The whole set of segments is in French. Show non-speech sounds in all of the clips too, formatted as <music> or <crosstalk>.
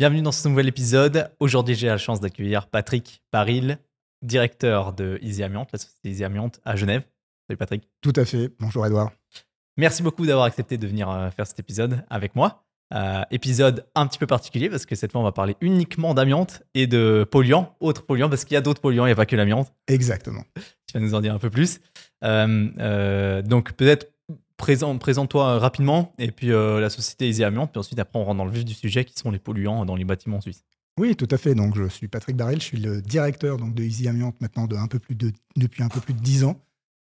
Bienvenue dans ce nouvel épisode. Aujourd'hui, j'ai la chance d'accueillir Patrick Paril, directeur de Easy Amiante, la société Easy Amiante à Genève. Salut Patrick. Tout à fait. Bonjour Edouard. Merci beaucoup d'avoir accepté de venir euh, faire cet épisode avec moi. Euh, épisode un petit peu particulier parce que cette fois, on va parler uniquement d'amiante et de polluants, autres polluants, parce qu'il y a d'autres polluants, il n'y a pas que l'amiante. Exactement. Tu vas nous en dire un peu plus. Euh, donc, peut-être présente, présente-toi rapidement et puis la société Easy Amiante, puis ensuite, après, on rentre dans le vif du sujet qui sont les polluants dans les bâtiments suisses. Oui, tout à fait. Donc, je suis Patrick Barrel, je suis le directeur donc, de Easy Amiante maintenant depuis un peu plus de 10 ans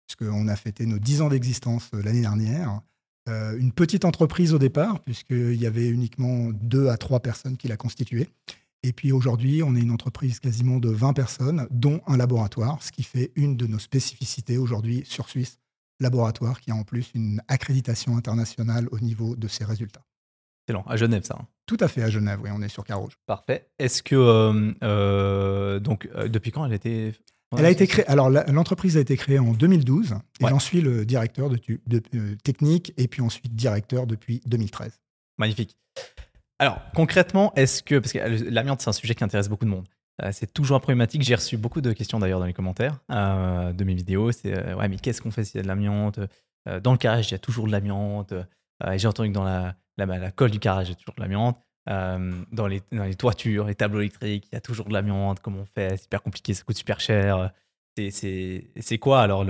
puisqu'on a fêté nos 10 ans d'existence euh, l'année dernière. Euh, une petite entreprise au départ, puisqu'il y avait uniquement deux à trois personnes qui la constituaient. Et puis aujourd'hui, on est une entreprise quasiment de 20 personnes, dont un laboratoire, ce qui fait une de nos spécificités aujourd'hui sur Suisse, laboratoire qui a en plus une accréditation internationale au niveau de ses résultats. Excellent, à Genève ça. Hein. Tout à fait à Genève, oui, on est sur Carouge. Parfait. Est-ce que euh, donc depuis quand elle était elle a été créée. Alors, l'entreprise a été créée en 2012 et j'en suis le directeur de, euh, technique et puis ensuite directeur depuis 2013. Magnifique. Alors, concrètement, est-ce que. Parce que l'amiante, c'est un sujet qui intéresse beaucoup de monde. Euh, c'est toujours un problématique. J'ai reçu beaucoup de questions d'ailleurs dans les commentaires euh, de mes vidéos. C'est ouais, mais qu'est-ce qu'on fait s'il y a de l'amiante? Dans le carrage, il y a toujours de l'amiante. J'ai entendu que dans la, la, colle du carrage, il y a toujours de l'amiante. Euh, dans, les, toitures, les tableaux électriques, il y a toujours de l'amiante, comment on fait, c'est super compliqué, ça coûte super cher. C'est quoi alors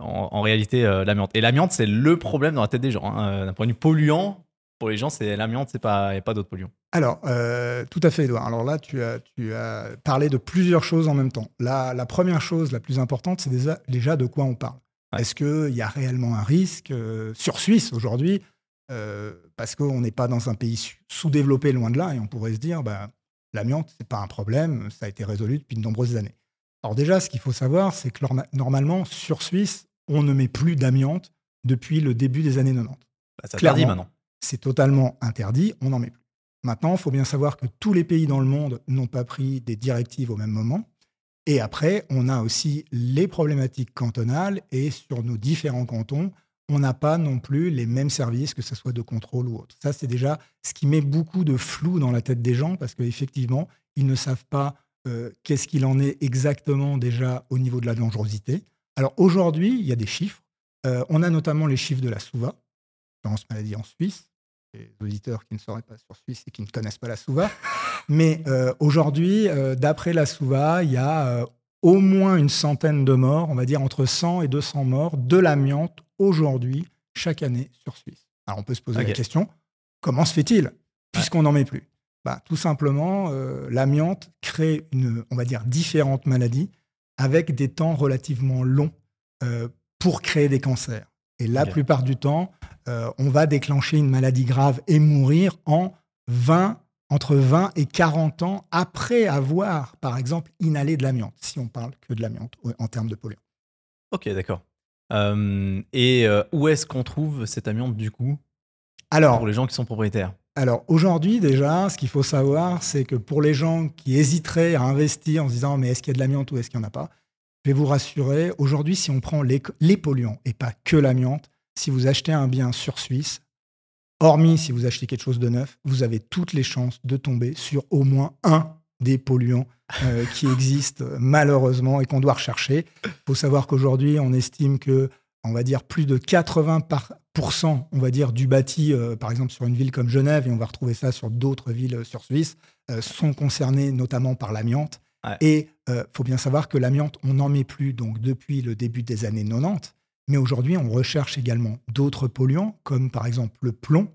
en, réalité euh, l'amiante? Et l'amiante, c'est le problème dans la tête des gens. Hein. Euh, d'un point de vue polluant, pour les gens, c'est l'amiante, il n'y a pas d'autres polluants. Alors, tout à fait, Edouard. Alors là, tu as, tu as parlé de plusieurs choses en même temps. La, la première chose, la plus importante, c'est déjà, déjà de quoi on parle. Est-ce qu'il y a réellement un risque sur Suisse aujourd'hui euh, parce qu'on n'est pas dans un pays sous-développé loin de là, et on pourrait se dire, bah, l'amiante, ce n'est pas un problème, ça a été résolu depuis de nombreuses années. Alors déjà, ce qu'il faut savoir, c'est que normalement, sur Suisse, on ne met plus d'amiante depuis le début des années 90. Bah, c'est interdit maintenant. C'est totalement interdit, on n'en met plus. Maintenant, il faut bien savoir que tous les pays dans le monde n'ont pas pris des directives au même moment. Et après, on a aussi les problématiques cantonales et sur nos différents cantons, on n'a pas non plus les mêmes services, que ce soit de contrôle ou autre. Ça, c'est déjà ce qui met beaucoup de flou dans la tête des gens, parce qu'effectivement, ils ne savent pas euh, qu'est-ce qu'il en est exactement déjà au niveau de la dangerosité. Alors aujourd'hui, il y a des chiffres. Euh, on a notamment les chiffres de la SOUVA, l'assurance maladie en Suisse. Les auditeurs qui ne seraient pas sur Suisse et qui ne connaissent pas la SOUVA. <laughs> Mais euh, aujourd'hui, d'après la SOUVA, il y a au moins une centaine de morts, on va dire entre 100 et 200 morts de l'amiante aujourd'hui, chaque année sur Suisse. Alors on peut se poser la question, comment se fait-il? Puisqu'on n'en met plus bah, Tout simplement, euh, l'amiante crée, une, on va dire, différentes maladies avec des temps relativement longs euh, pour créer des cancers. Et la plupart du temps, euh, on va déclencher une maladie grave et mourir en 20 entre 20 et 40 ans après avoir, par exemple, inhalé de l'amiante, si on parle que de l'amiante en termes de polluants. Ok, d'accord. Euh, et euh, où est-ce qu'on trouve cette amiante du coup alors, pour les gens qui sont propriétaires? Alors aujourd'hui déjà, ce qu'il faut savoir, c'est que pour les gens qui hésiteraient à investir en se disant mais est-ce qu'il y a de l'amiante ou est-ce qu'il n'y en a pas, je vais vous rassurer, aujourd'hui si on prend les, les polluants et pas que l'amiante, si vous achetez un bien sur Suisse, Hormis si vous achetez quelque chose de neuf, vous avez toutes les chances de tomber sur au moins un des polluants euh, qui <laughs> existent malheureusement et qu'on doit rechercher. Il faut savoir qu'aujourd'hui, on estime que, on va dire, plus de 80% on va dire, du bâti, euh, par exemple sur une ville comme Genève, et on va retrouver ça sur d'autres villes euh, sur Suisse, sont concernés notamment par l'amiante. Et il faut bien savoir que l'amiante, on n'en met plus donc depuis le début des années 90. Mais aujourd'hui, on recherche également d'autres polluants, comme par exemple le plomb.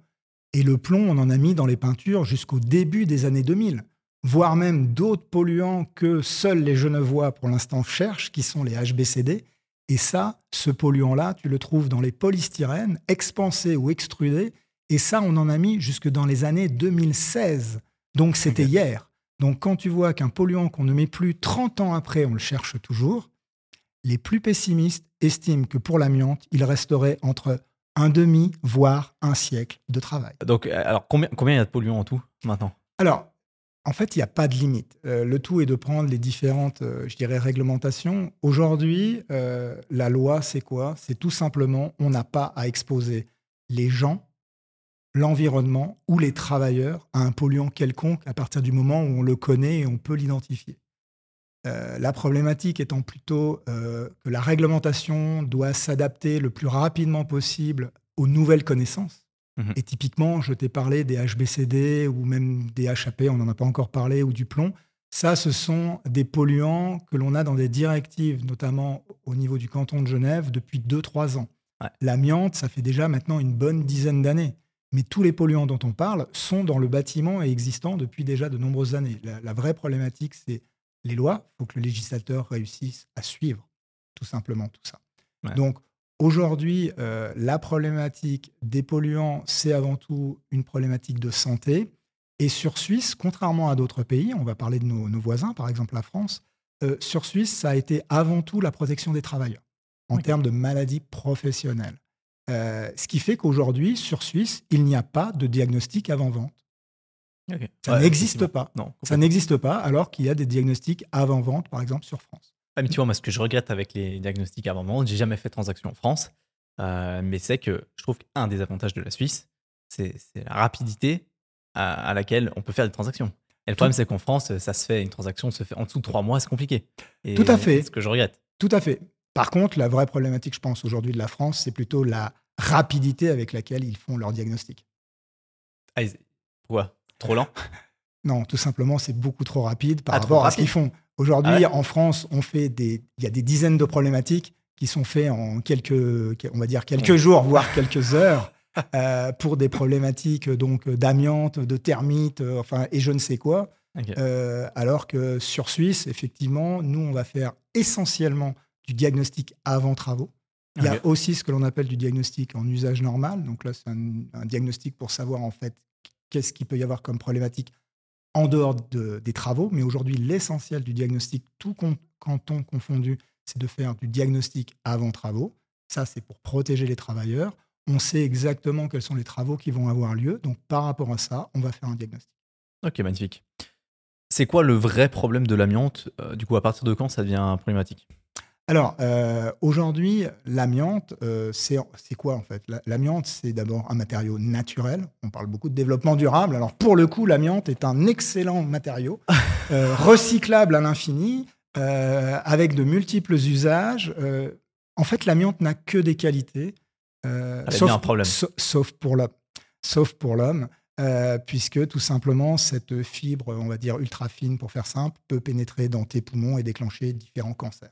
Et le plomb, on en a mis dans les peintures jusqu'au début des années 2000, voire même d'autres polluants que seuls les Genevois pour l'instant cherchent, qui sont les HBCD. Et ça, ce polluant-là, tu le trouves dans les polystyrènes, expansés ou extrudés. Et ça, on en a mis jusque dans les années 2016. Donc c'était hier. Donc quand tu vois qu'un polluant qu'on ne met plus 30 ans après, on le cherche toujours, les plus pessimistes estiment que pour l'amiante, il resterait entre un demi, voire un siècle de travail. Donc, euh, alors combien, combien il y a de polluants en tout maintenant? Alors, en fait, il n'y a pas de limite. Euh, le tout est de prendre les différentes, euh, je dirais, réglementations. Aujourd'hui, la loi, c'est quoi? C'est tout simplement, on n'a pas à exposer les gens l'environnement ou les travailleurs à un polluant quelconque à partir du moment où on le connaît et on peut l'identifier. Euh, la problématique étant plutôt euh, que la réglementation doit s'adapter le plus rapidement possible aux nouvelles connaissances. Mhm. Et typiquement, je t'ai parlé des HBCD ou même des HAP, on n'en a pas encore parlé, ou du plomb. Ça, ce sont des polluants que l'on a dans des directives, notamment au niveau du canton de Genève, depuis 2-3 ans. Ouais. L'amiante, ça fait déjà maintenant une bonne dizaine d'années. Mais tous les polluants dont on parle sont dans le bâtiment et existants depuis déjà de nombreuses années. La, la vraie problématique, c'est les lois. Il faut que le législateur réussisse à suivre tout simplement tout ça. Ouais. Donc aujourd'hui, euh, la problématique des polluants, c'est avant tout une problématique de santé. Et sur Suisse, contrairement à d'autres pays, on va parler de nos, nos voisins, par exemple la France, euh, sur Suisse, ça a été avant tout la protection des travailleurs en termes de maladies professionnelles. Euh, ce qui fait qu'aujourd'hui, sur Suisse, il n'y a pas de diagnostic avant-vente. Ça Ouais, n'existe pas. Non, Ça n'existe pas, alors qu'il y a des diagnostics avant-vente, par exemple, sur France. Ah, mais tu vois, moi, ce que je regrette avec les diagnostics avant vente, j'ai jamais fait de transaction en France, euh, mais c'est que je trouve qu'un des avantages de la Suisse, c'est c'est la rapidité à, à laquelle on peut faire des transactions. Et le problème, c'est qu'en France, ça se fait, une transaction se fait en dessous de trois mois, c'est compliqué. Et Tout à fait. C'est ce que je regrette. Tout à fait. Par contre, la vraie problématique, je pense, aujourd'hui de la France, c'est plutôt la rapidité avec laquelle ils font leur diagnostic. Ah, pourquoi? Trop lent? <laughs> Non, tout simplement, c'est beaucoup trop rapide par Ah, rapport à ce qu'ils font. Aujourd'hui, Ah ouais? en France, on fait des, il y a des dizaines de problématiques qui sont faites en quelques, on va dire quelques Ouais. jours, <laughs> voire quelques heures, euh, pour des problématiques donc d'amiante, de termites, euh, enfin et je ne sais quoi. Euh, alors que sur Suisse, effectivement, nous, on va faire essentiellement du diagnostic avant travaux. Il y a aussi ce que l'on appelle du diagnostic en usage normal. Donc là, c'est un, un diagnostic pour savoir en fait qu'est-ce qu'il peut y avoir comme problématique en dehors de- des travaux. Mais aujourd'hui, l'essentiel du diagnostic, tout con- canton confondu, c'est de faire du diagnostic avant travaux. Ça, c'est pour protéger les travailleurs. On sait exactement quels sont les travaux qui vont avoir lieu. Donc par rapport à ça, on va faire un diagnostic. Ok, magnifique. C'est quoi le vrai problème de l'amiante Euh, Du coup, à partir de quand ça devient problématique? Alors, euh, aujourd'hui, l'amiante, euh, c'est quoi en fait? La- L'amiante, c'est d'abord un matériau naturel. On parle beaucoup de développement durable. Alors, pour le coup, l'amiante est un excellent matériau, <laughs> euh, recyclable à l'infini, avec de multiples usages. En fait, l'amiante n'a que des qualités, un problème. sauf pour l'homme. Sauf pour l'homme. euh, puisque tout simplement cette fibre, on va dire ultra fine pour faire simple, peut pénétrer dans tes poumons et déclencher différents cancers.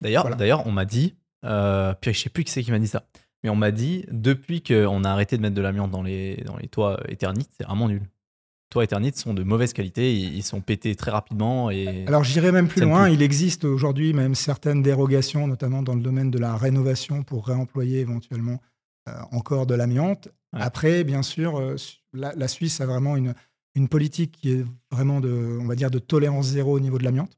D'ailleurs, Voilà. d'ailleurs, on m'a dit, euh, puis je sais plus qui c'est qui m'a dit ça, mais on m'a dit, depuis qu'on a arrêté de mettre de l'amiante dans les, dans les toits Eternit, c'est vraiment nul. Les toits Eternit sont de mauvaise qualité, ils, sont pétés très rapidement et Alors j'irai même plus loin, il existe aujourd'hui même certaines dérogations, notamment dans le domaine de la rénovation, pour réemployer éventuellement euh, encore de l'amiante. Ouais. Après, bien sûr, euh, la, la Suisse a vraiment une, une politique qui est vraiment de, on va dire, de tolérance zéro au niveau de l'amiante.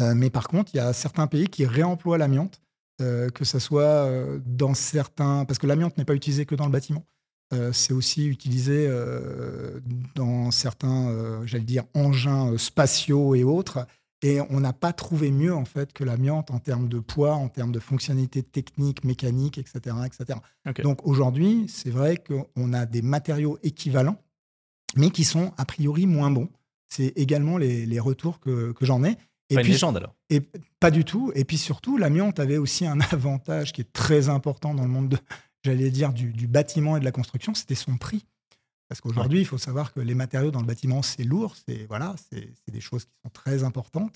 Euh, mais par contre, il y a certains pays qui réemploient l'amiante, euh, que ce soit euh, dans certains... Parce que l'amiante n'est pas utilisée que dans le bâtiment. C'est aussi utilisé dans certains, j'allais dire, engins spatiaux et autres. Et on n'a pas trouvé mieux en fait que l'amiante en termes de poids, en termes de fonctionnalité technique, mécanique, etc. etc. Donc aujourd'hui, c'est vrai qu'on a des matériaux équivalents, mais qui sont a priori moins bons. C'est également les, les retours que, que j'en ai. Et pas une puis, légende alors. et pas du tout. Et puis surtout, l'amiante avait aussi un <laughs> avantage qui est très important dans le monde, de, j'allais dire, du, du bâtiment et de la construction, c'était son prix. Parce qu'aujourd'hui, il faut savoir que les matériaux dans le bâtiment, c'est lourd, c'est voilà, c'est des choses qui sont très importantes.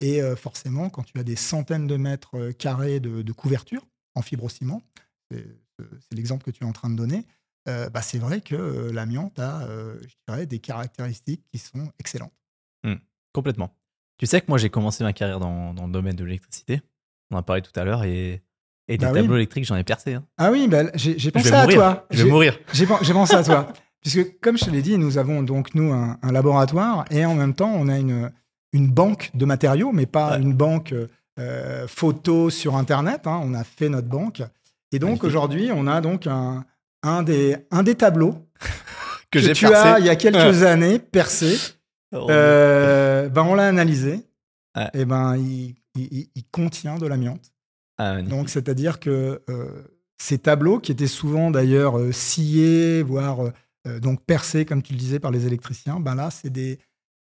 Et euh, forcément, quand tu as des centaines de mètres euh, carrés de, de couverture en fibrociment, c'est c'est l'exemple que tu es en train de donner, euh, bah, c'est vrai que euh, l'amiante a, euh, je dirais, des caractéristiques qui sont excellentes. Complètement. Tu sais que moi j'ai commencé ma carrière dans, dans le domaine de l'électricité. On en a parlé tout à l'heure et, et des Bah oui. tableaux électriques, j'en ai percé. hein. Ah oui, bah, j'ai pensé vais à mourir. toi. Je vais J'ai- mourir. J'ai pen- j'ai pensé à toi. <laughs> Puisque, comme je te l'ai dit, nous avons donc, nous, un, un laboratoire et en même temps, on a une, une banque de matériaux, mais pas Ouais. une banque euh, photo sur Internet. hein. On a fait notre banque. Et donc, Magnifique. aujourd'hui, on a donc un, un, des, un des tableaux <laughs> Que, que, j'ai tu percé. as, il y a quelques années, percé. Euh, ben, on l'a analysé. Ouais. Et ben, il, il- il contient de l'amiante. ah. Donc, c'est-à-dire que euh, ces tableaux, qui étaient souvent d'ailleurs euh, sciés, voire euh, donc percées, comme tu le disais, par les électriciens, ben là, c'est des,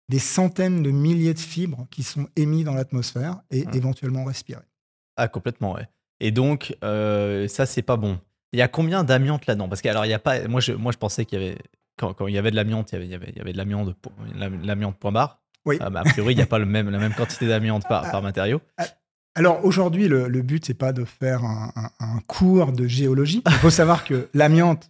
des centaines de milliers de fibres qui sont émis dans l'atmosphère et Ouais. éventuellement respirées. Ah, complètement, ouais. Et donc, ça, c'est pas bon. Il y a combien d'amiante là-dedans? Parce que, alors, il y a pas. Moi, je, moi, je pensais qu'il y avait. Quand, quand il y avait de l'amiante, il y avait, il y avait, il y avait de l'amiante, point barre. Oui. Ah, bah, a priori, il n'y a pas le même, la même quantité d'amiante par, par matériau. Alors aujourd'hui, le, le but, c'est pas de faire un, un- un cours de géologie. Il faut savoir que l'amiante,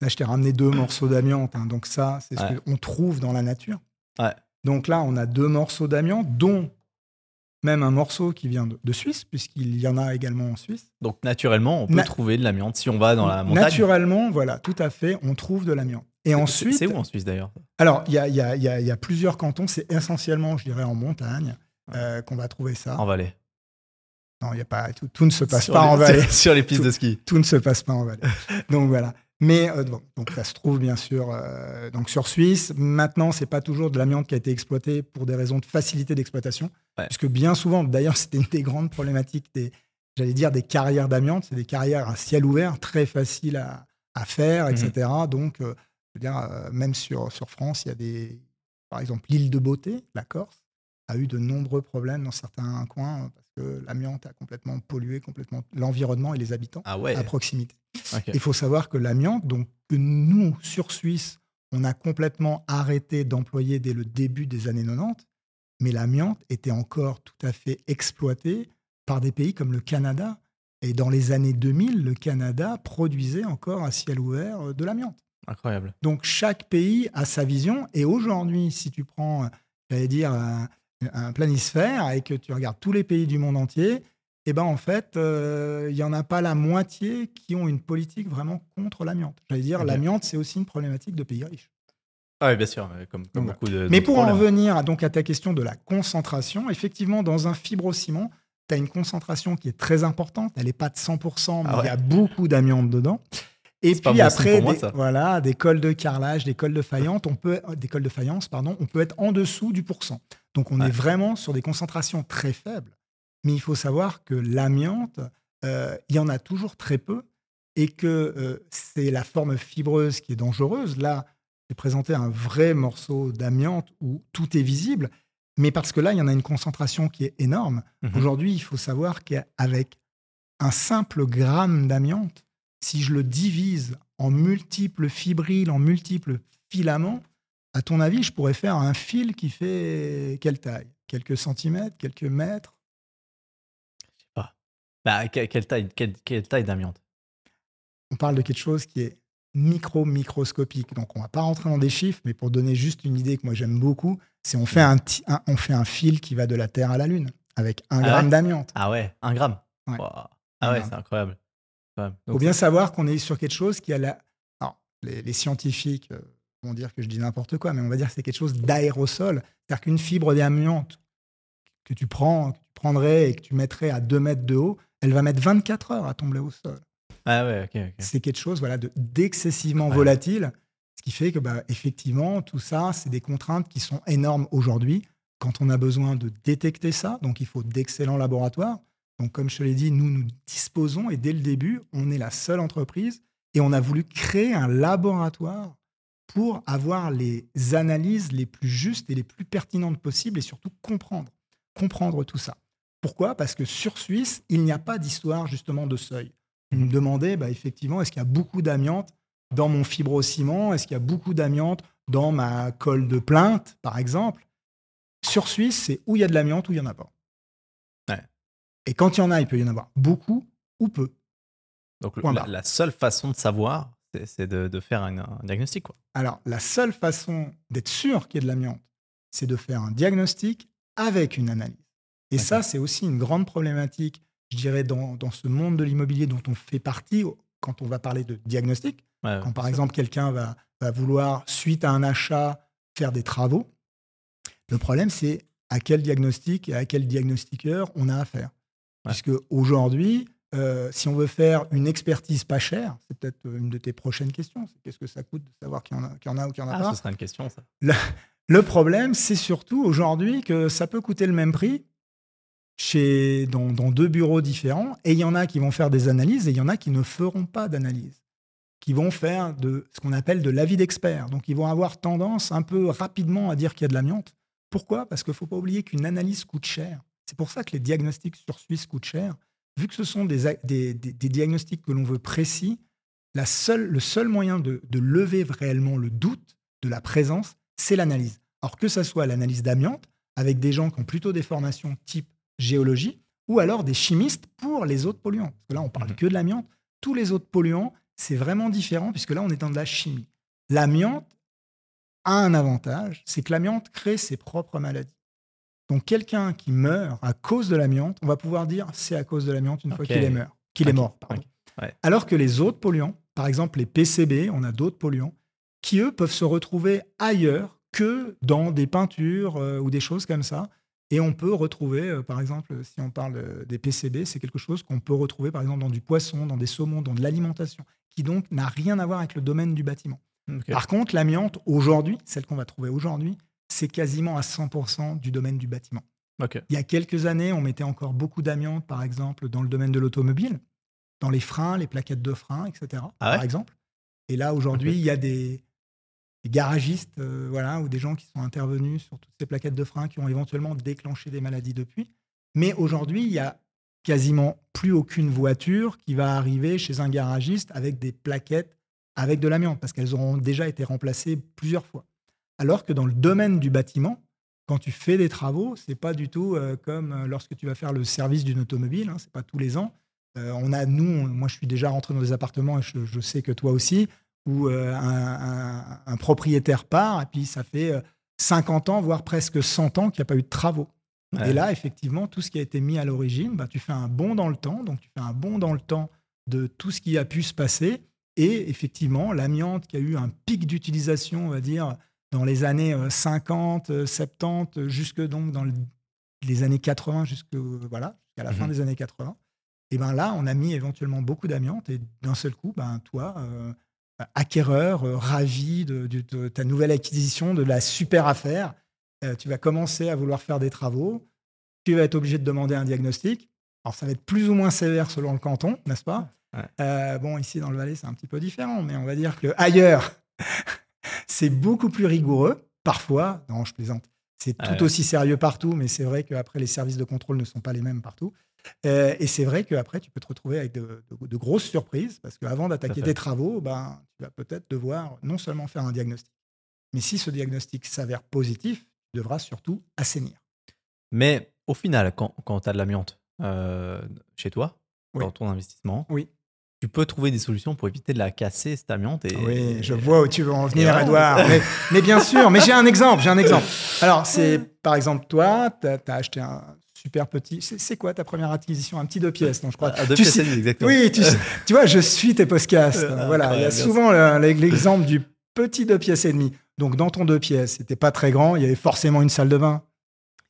là, je t'ai ramené deux morceaux d'amiante. hein, donc ça, c'est ce Ouais. qu'on trouve dans la nature. Ouais. Donc là, on a deux morceaux d'amiante, dont même un morceau qui vient de, de Suisse, puisqu'il y en a également en Suisse. Donc, naturellement, on peut Na- trouver de l'amiante si on va dans la montagne. Naturellement, voilà, tout à fait, on trouve de l'amiante. Et ensuite, C'est où en Suisse d'ailleurs? Alors il y a, il y a- il y a- il y a plusieurs cantons. C'est essentiellement, je dirais, en montagne euh, qu'on va trouver ça. En Valais. Non, il y a pas tout, tout ne se passe Sur pas les- en vallée. <laughs> Sur les pistes Tout- de ski. tout ne se passe pas en vallée. donc voilà. Mais euh, bon, donc ça se trouve bien sûr euh, donc sur Suisse. Maintenant, c'est pas toujours de l'amiante qui a été exploité pour des raisons de facilité d'exploitation, Ouais. puisque bien souvent, d'ailleurs, <laughs> c'était une des grandes problématiques des, j'allais dire, des carrières d'amiante. C'est des carrières à ciel ouvert, très faciles à, à faire, etc. Donc, euh, je veux dire, euh, même sur sur France, il y a des, par exemple, l'île de Beauté, la Corse, a eu de nombreux problèmes dans certains coins euh, parce que l'amiante a complètement pollué complètement l'environnement et les habitants Ah ouais. à proximité. Il faut savoir que l'amiante, donc que nous, sur Suisse, on a complètement arrêté d'employer dès le début des années 90, mais l'amiante était encore tout à fait exploitée par des pays comme le Canada. Et dans les années 2000, le Canada produisait encore à ciel ouvert euh, de l'amiante. Incroyable. Donc chaque pays a sa vision. Et aujourd'hui, si tu prends, euh, j'allais dire, un, un planisphère et que tu regardes tous les pays du monde entier, eh ben en fait, euh, il n'y en a pas la moitié qui ont une politique vraiment contre l'amiante. J'allais dire, Ok. l'amiante, c'est aussi une problématique de pays riches. Ah oui, bien sûr, euh, comme, comme Donc, beaucoup de. Mais pour en revenir à- donc à ta question de la concentration, effectivement, dans un fibrociment, tu as une concentration qui est très importante. Elle n'est pas de 100%, mais Ah il y a beaucoup d'amiante dedans. Et puis bon après, moi, des, voilà, des cols de carrelage, des cols de faïence, on peut, des cols de faïence, pardon, on peut être en dessous du pourcent. Donc on Ouais. est vraiment sur des concentrations très faibles. Mais il faut savoir que l'amiante, euh, il y en a toujours très peu et que euh, c'est la forme fibreuse qui est dangereuse. Là, j'ai présenté un vrai morceau d'amiante où tout est visible, mais parce que là, il y en a une concentration qui est énorme. Mhm. Aujourd'hui, il faut savoir qu'avec un simple gramme d'amiante, si je le divise en multiples fibrilles, en multiples filaments, à ton avis, je pourrais faire un fil qui fait quelle taille? Quelques centimètres Quelques mètres? Bah, que- quelle taille, quelle, quelle taille d'amiante On parle de quelque chose qui est micro-microscopique. Donc, on va pas rentrer dans des chiffres, mais pour donner juste une idée que moi j'aime beaucoup, c'est on fait un, on fait un fil qui va de la Terre à la Lune avec un Ah gramme ouais? d'amiante. Ah ouais, un gramme? Ouais. Wow. Ah ouais, c'est incroyable. Il faut bien savoir qu'on est sur quelque chose qui a la. Alors, les, les scientifiques euh, vont dire que je dis n'importe quoi, mais on va dire que c'est quelque chose d'aérosol. C'est-à-dire qu'une fibre d'amiante que tu prends, que tu prendrais et que tu mettrais à 2 mètres de haut, elle va mettre 24 heures à tomber au sol. Ah ouais, ok. C'est quelque chose voilà, de- d'excessivement Ouais. volatile, ce qui fait que, bah, effectivement, tout ça, c'est des contraintes qui sont énormes aujourd'hui quand on a besoin de détecter ça. Donc, il faut d'excellents laboratoires. Donc, comme je te l'ai dit, nous, nous disposons et dès le début, on est la seule entreprise et on a voulu créer un laboratoire pour avoir les analyses les plus justes et les plus pertinentes possibles et surtout comprendre, comprendre tout ça. Pourquoi? Parce que sur Suisse, il n'y a pas d'histoire justement de seuil. Vous me demandez, bah, effectivement, est-ce qu'il y a beaucoup d'amiante dans mon fibrociment? Est-ce qu'il y a beaucoup d'amiante dans ma colle de plainte, par exemple? Sur Suisse, c'est où il y a de l'amiante ou il n'y en a pas. Et quand il y en a, il peut y en avoir beaucoup ou peu. Donc, Point la, barre. la seule façon de savoir, c'est- de, de faire un, un diagnostic. Quoi. Alors, la seule façon d'être sûr qu'il y ait de l'amiante, c'est de faire un diagnostic avec une analyse. Et ça, c'est aussi une grande problématique, je dirais, dans, dans ce monde de l'immobilier dont on fait partie quand on va parler de diagnostic. Ouais, Quand par exemple quelqu'un va, va vouloir, suite à un achat, faire des travaux, le problème c'est à quel diagnostic et à quel diagnostiqueur on a affaire. Puisque aujourd'hui, euh, si on veut faire une expertise pas chère, c'est peut-être une de tes prochaines questions, c'est qu'est-ce que ça coûte de savoir qu'il y en a, qu'il y en a ou qu'il n'y en a Ah, pas? ce sera une question, ça. Le problème, c'est surtout aujourd'hui que ça peut coûter le même prix chez, dans, dans deux bureaux différents, et il y en a qui vont faire des analyses, et il y en a qui ne feront pas d'analyse, qui vont faire de ce qu'on appelle de l'avis d'expert. Donc, ils vont avoir tendance un peu rapidement à dire qu'il y a de l'amiante. Pourquoi? Parce qu'il ne faut pas oublier qu'une analyse coûte cher. C'est pour ça que les diagnostics sur Suisse coûtent cher. Vu que ce sont des, des, des, diagnostics que l'on veut précis, la seule, le seul moyen de, de, lever réellement le doute de la présence, c'est l'analyse. Alors que ce soit l'analyse d'amiante, avec des gens qui ont plutôt des formations type géologie, ou alors des chimistes pour les autres polluants. Parce que là, on parle mhm. que de l'amiante. Tous les autres polluants, c'est vraiment différent, puisque là, on est dans de la chimie. L'amiante a un avantage, c'est que l'amiante crée ses propres maladies. Donc, quelqu'un qui meurt à cause de l'amiante, on va pouvoir dire c'est à cause de l'amiante une fois qu'il est. Qu'il est mort. Alors que les autres polluants, par exemple les PCB, on a d'autres polluants, qui eux peuvent se retrouver ailleurs que dans des peintures euh, ou des choses comme ça. Et on peut retrouver, euh, par exemple, si on parle euh, des PCB, c'est quelque chose qu'on peut retrouver, par exemple, dans du poisson, dans des saumons, dans de l'alimentation, qui donc n'a rien à voir avec le domaine du bâtiment. Par contre, l'amiante, aujourd'hui, celle qu'on va trouver aujourd'hui, c'est quasiment à 100% du domaine du bâtiment. Il y a quelques années, on mettait encore beaucoup d'amiante, par exemple, dans le domaine de l'automobile, dans les freins, les plaquettes de freins, etc., ah par exemple. Et là, aujourd'hui, il y a des, garagistes euh, voilà, ou des gens qui sont intervenus sur toutes ces plaquettes de freins qui ont éventuellement déclenché des maladies depuis. Mais aujourd'hui, il y a quasiment plus aucune voiture qui va arriver chez un garagiste avec des plaquettes avec de l'amiante, parce qu'elles auront déjà été remplacées plusieurs fois. Alors que dans le domaine du bâtiment, quand tu fais des travaux, c'est pas du tout euh, comme euh, lorsque tu vas faire le service d'une automobile, hein, c'est pas tous les ans. on a, nous, moi je suis déjà rentré dans des appartements et je sais que toi aussi, où euh, un, propriétaire part et puis ça fait 50 euh, ans, voire presque 100 ans qu'il n'y a pas eu de travaux. Et là, effectivement, tout ce qui a été mis à l'origine, bah, tu fais un bond dans le temps, donc tu fais un bond dans le temps de tout ce qui a pu se passer. Et effectivement, l'amiante qui a eu un pic d'utilisation, on va dire, dans les années 50, 70, jusque donc dans les années 80, jusque voilà, jusqu'à la fin mmh des années 80. Et ben là, on a mis éventuellement beaucoup d'amiante et d'un seul coup, ben toi, euh, acquéreur, euh, ravi de, ta nouvelle acquisition, de la super affaire. Euh, tu vas commencer à vouloir faire des travaux. Tu vas être obligé de demander un diagnostic. Alors, ça va être plus ou moins sévère selon le canton, n'est-ce pas? Euh, Bon, ici dans le Valais, c'est un petit peu différent, mais on va dire que ailleurs, <laughs> c'est beaucoup plus rigoureux. Parfois, non, je plaisante. C'est tout aussi sérieux partout, mais c'est vrai qu'après, les services de contrôle ne sont pas les mêmes partout. Euh, et c'est vrai qu'après, tu peux te retrouver avec de, grosses surprises, parce qu'avant d'attaquer tes travaux, ben, tu vas peut-être devoir non seulement faire un diagnostic, mais si ce diagnostic s'avère positif, tu devras surtout assainir. Mais au final, quand, quand tu as de l'amiante euh, chez toi, dans ton investissement, oui. Tu peux trouver des solutions pour éviter de la casser, cette amiante. Et, oui, je vois où tu veux en venir, Edouard. mais, mais, bien sûr, mais j'ai un exemple, j'ai un exemple. Alors, c'est par exemple, toi, tu as, acheté un super petit. C'est quoi ta première acquisition? Un petit deux pièces, non, je crois. deux pièces exactement. Oui, tu, tu, vois, je suis tes podcasts. voilà, il y a souvent l'exemple du petit deux pièces et demi. Donc, dans ton deux pièces, c'était pas très grand, il y avait forcément une salle de bain.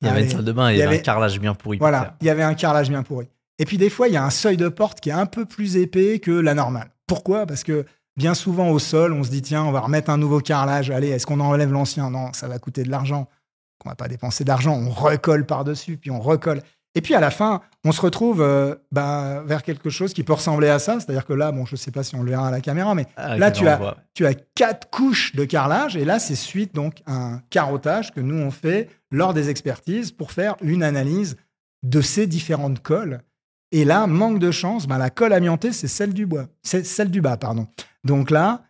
Il y avait une salle de bain et il y avait un carrelage bien pourri. Voilà, il y avait un carrelage bien pourri. Et puis, des fois, il y a un seuil de porte qui est un peu plus épais que la normale. Pourquoi? Parce que bien souvent, au sol, on se dit tiens, on va remettre un nouveau carrelage. Allez, est-ce qu'on enlève l'ancien? Non, ça va coûter de l'argent qu'on va pas dépenser d'argent, on recolle par-dessus, puis on recolle. Et puis à la fin, on se retrouve euh, bah, vers quelque chose qui peut ressembler à ça. C'est-à-dire que là, bon, je ne sais pas si on le verra à la caméra, mais ah, là, tu as, tu as quatre couches de carrelage. Et là, c'est suite donc un carottage que nous, on fait lors des expertises pour faire une analyse de ces différentes colles. Et là, manque de chance, bah, la colle amiantée, c'est celle du bois. C'est celle du bas, pardon. Donc là,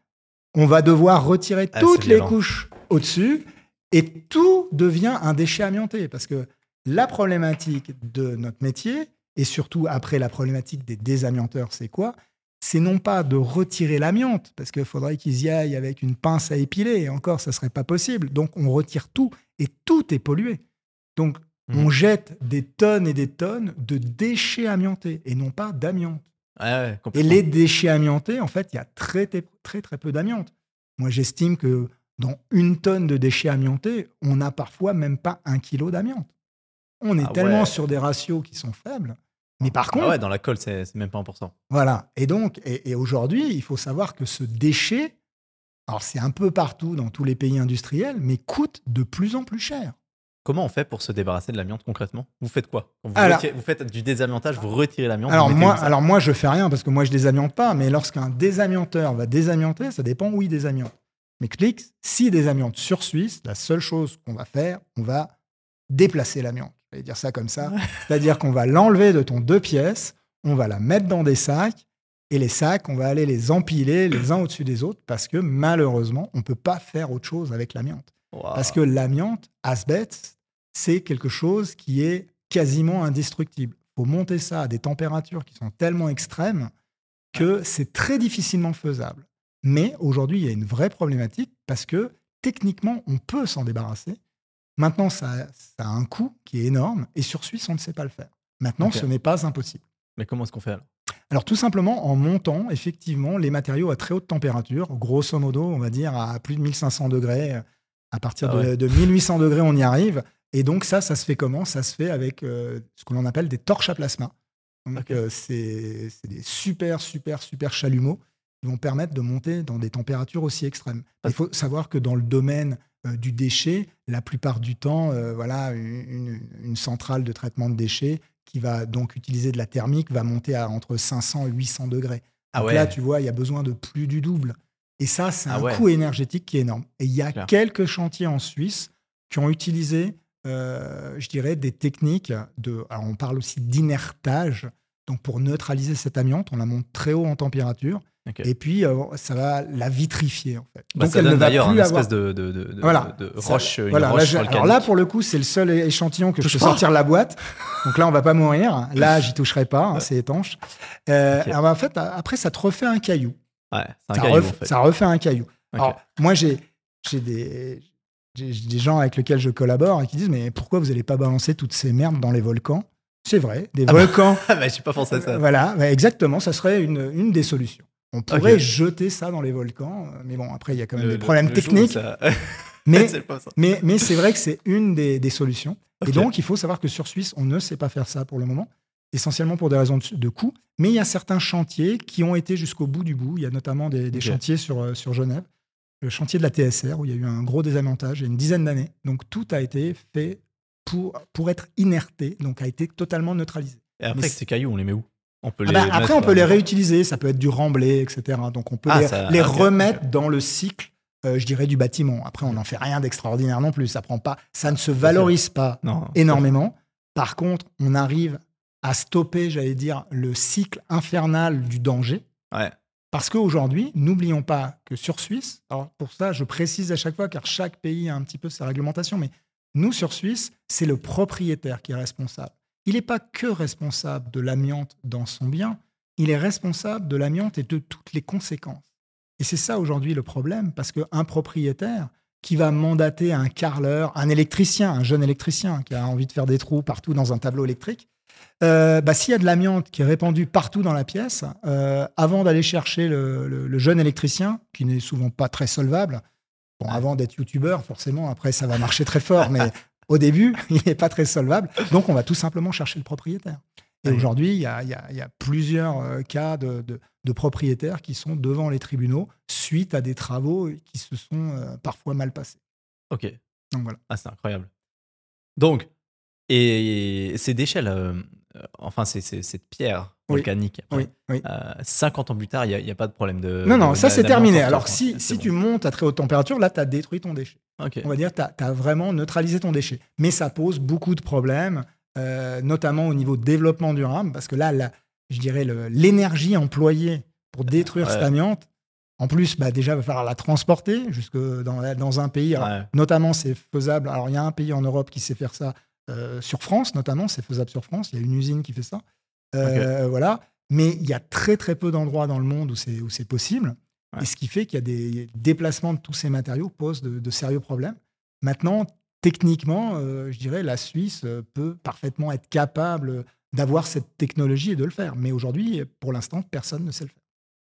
on va devoir retirer ah, toutes les couches au-dessus et tout devient un déchet amianté parce que la problématique de notre métier, et surtout après la problématique des désamianteurs, c'est quoi? C'est non pas de retirer l'amiante, parce qu'il faudrait qu'ils y aillent avec une pince à épiler, et encore, ça ne serait pas possible. Donc on retire tout, et tout est pollué. Donc mmh. on jette des tonnes et des tonnes de déchets amiantés, et non pas d'amiante. et les déchets amiantés, en fait, il y a très, très, très peu d'amiante. Moi, j'estime que dans une tonne de déchets amiantés, on n'a parfois même pas un kilo d'amiante. On est ah tellement sur des ratios qui sont faibles. Mais par ah contre. ouais, dans la colle, c'est même pas 1%. Voilà. Et donc, et, aujourd'hui, il faut savoir que ce déchet, alors c'est un peu partout dans tous les pays industriels, mais coûte de plus en plus cher. Comment on fait pour se débarrasser de l'amiante concrètement? Vous faites quoi? Vous, Alors- retirez- vous faites du désamiantage, vous retirez l'amiante Alors moi, alors moi, je fais rien parce que moi, je désamiante pas. Mais lorsqu'un désamianteur va désamianter, ça dépend où il désamiante. Mais clique, s'il désamiante sur Suisse, la seule chose qu'on va faire, on va déplacer l'amiante. Je vais dire ça comme ça. C'est-à-dire qu'on va l'enlever de ton deux pièces, on va la mettre dans des sacs, et les sacs, on va aller les empiler les uns au-dessus des autres parce que malheureusement, on ne peut pas faire autre chose avec l'amiante. Parce que l'amiante, asbest, c'est quelque chose qui est quasiment indestructible. Il faut monter ça à des températures qui sont tellement extrêmes que c'est très difficilement faisable. Mais aujourd'hui, il y a une vraie problématique parce que techniquement, on peut s'en débarrasser. Maintenant, ça, ça a un coût qui est énorme et sur Suisse, on ne sait pas le faire. Maintenant, ce n'est pas impossible. Mais comment est-ce qu'on fait alors? Alors tout simplement en montant effectivement les matériaux à très haute température, grosso modo on va dire à plus de 1500 degrés, à partir Ah de 1800 degrés on y arrive. Et donc ça, ça se fait comment? Ça se fait avec euh, ce que l'on appelle des torches à plasma. Donc euh, c'est des super super super chalumeaux qui vont permettre de monter dans des températures aussi extrêmes. Il faut savoir que dans le domaine euh, du déchet, la plupart du temps, voilà, une, centrale de traitement de déchets qui va donc utiliser de la thermique va monter à entre 500 et 800 degrés. Ah Donc ouais. là, tu vois, il y a besoin de plus du double. Et ça, c'est Ah un ouais. coût énergétique qui est énorme. Et il y a quelques chantiers en Suisse qui ont utilisé, je dirais, des techniques de. Alors, on parle aussi d'inertage. Donc, pour neutraliser cette amiante, on la monte très haut en température. Et puis, euh, ça va la vitrifier, en fait. Bah, Donc, ça elle ne donne d'ailleurs une espèce de, de, Voilà. de Ça- roche, une voilà, roche je- alors là, pour le coup, c'est le seul échantillon que je Touche peux pas. sortir de la boîte. Donc là, on va pas mourir. Là, j'y toucherai pas, hein, c'est étanche. Euh, alors, en fait, après, ça te refait un caillou. Ouais, un ça, caillou ref- en fait. ça refait un caillou. Alors, moi, j'ai des, des gens avec lesquels je collabore et qui disent Mais pourquoi vous n'allez pas balancer toutes ces merdes dans les volcans? C'est vrai, des Ah bah, volcans. <laughs> Ah bah, j'ai pas pensé à ça. Voilà, ouais, exactement, ça serait une, une des solutions. On pourrait jeter ça dans les volcans, mais bon, après, il y a quand même Le- des le- problèmes le techniques. ça- <laughs> Mais, mais, mais c'est vrai que c'est une des, des solutions. Et donc, il faut savoir que sur Suisse, on ne sait pas faire ça pour le moment, essentiellement pour des raisons de, de coût. Mais il y a certains chantiers qui ont été jusqu'au bout du bout. Il y a notamment des, chantiers sur, euh, sur Genève, le chantier de la TSR, où il y a eu un gros désamiantage il y a une dizaine d'années. Donc, tout a été fait pour, pour être inerté, donc a été totalement neutralisé. Et après, Mais ces cailloux, on les met où? On peut Ah bah, après, on peut les réutiliser. Ça peut être du remblai, etc. Donc, on peut Ah, les, ça- les ok, remettre dans le cycle, euh, je dirais, du bâtiment. Après, on n'en fait rien d'extraordinaire non plus. Ça prend pas, ça ne se valorise pas Non. énormément. Par contre, on arrive à stopper, j'allais dire, le cycle infernal du danger. Ouais. Parce qu'aujourd'hui, n'oublions pas que sur Suisse, alors pour ça, je précise à chaque fois, car chaque pays a un petit peu sa réglementation, mais nous, sur Suisse, c'est le propriétaire qui est responsable. Il n'est pas que responsable de l'amiante dans son bien, il est responsable de l'amiante et de toutes les conséquences. Et c'est ça aujourd'hui le problème, parce qu'un propriétaire qui va mandater un carreleur, un électricien, un jeune électricien qui a envie de faire des trous partout dans un tableau électrique, euh, bah, s'il y a de l'amiante qui est répandue partout dans la pièce, euh, avant d'aller chercher le, le- le jeune électricien, qui n'est souvent pas très solvable, bon, avant d'être youtubeur, forcément, après ça va marcher très fort, mais <laughs> au début, il n'est pas très solvable. Donc on va tout simplement chercher le propriétaire. Et Oui. aujourd'hui, il y a, y y plusieurs euh, cas de, de- de propriétaires qui sont devant les tribunaux suite à des travaux qui se sont euh, parfois mal passés. Ok. Donc voilà. Ah, c'est incroyable. Donc, et ces déchets, là, enfin, c'est cette pierre volcanique, Oui, oui. euh, 50 ans plus tard, il n'y a, pas de problème de. non, non, de- ça c'est terminé. Alors si, C'est si bon. tu montes à très haute température, là, tu as détruit ton déchet. On va dire, tu as, vraiment neutralisé ton déchet. Mais ça pose beaucoup de problèmes, euh, notamment au niveau développement durable, parce que là, la- je dirais, l'énergie employée pour détruire Ouais. cette amiante, en plus, bah, déjà, il va falloir la transporter jusque dans, dans un pays. Alors, Ouais. Notamment, c'est faisable. Alors, il y a un pays en Europe qui sait faire ça, euh, sur France, notamment, c'est faisable sur France. Il y a une usine qui fait ça. Euh, Voilà. Mais il y a très, très peu d'endroits dans le monde où c'est où c'est possible. Ouais. Et ce qui fait qu'il y a des déplacements de tous ces matériaux pose de, de sérieux problèmes. Maintenant, techniquement, euh, je dirais, la Suisse peut parfaitement être capable d'avoir cette technologie et de le faire. Mais aujourd'hui, pour l'instant, personne ne sait le faire.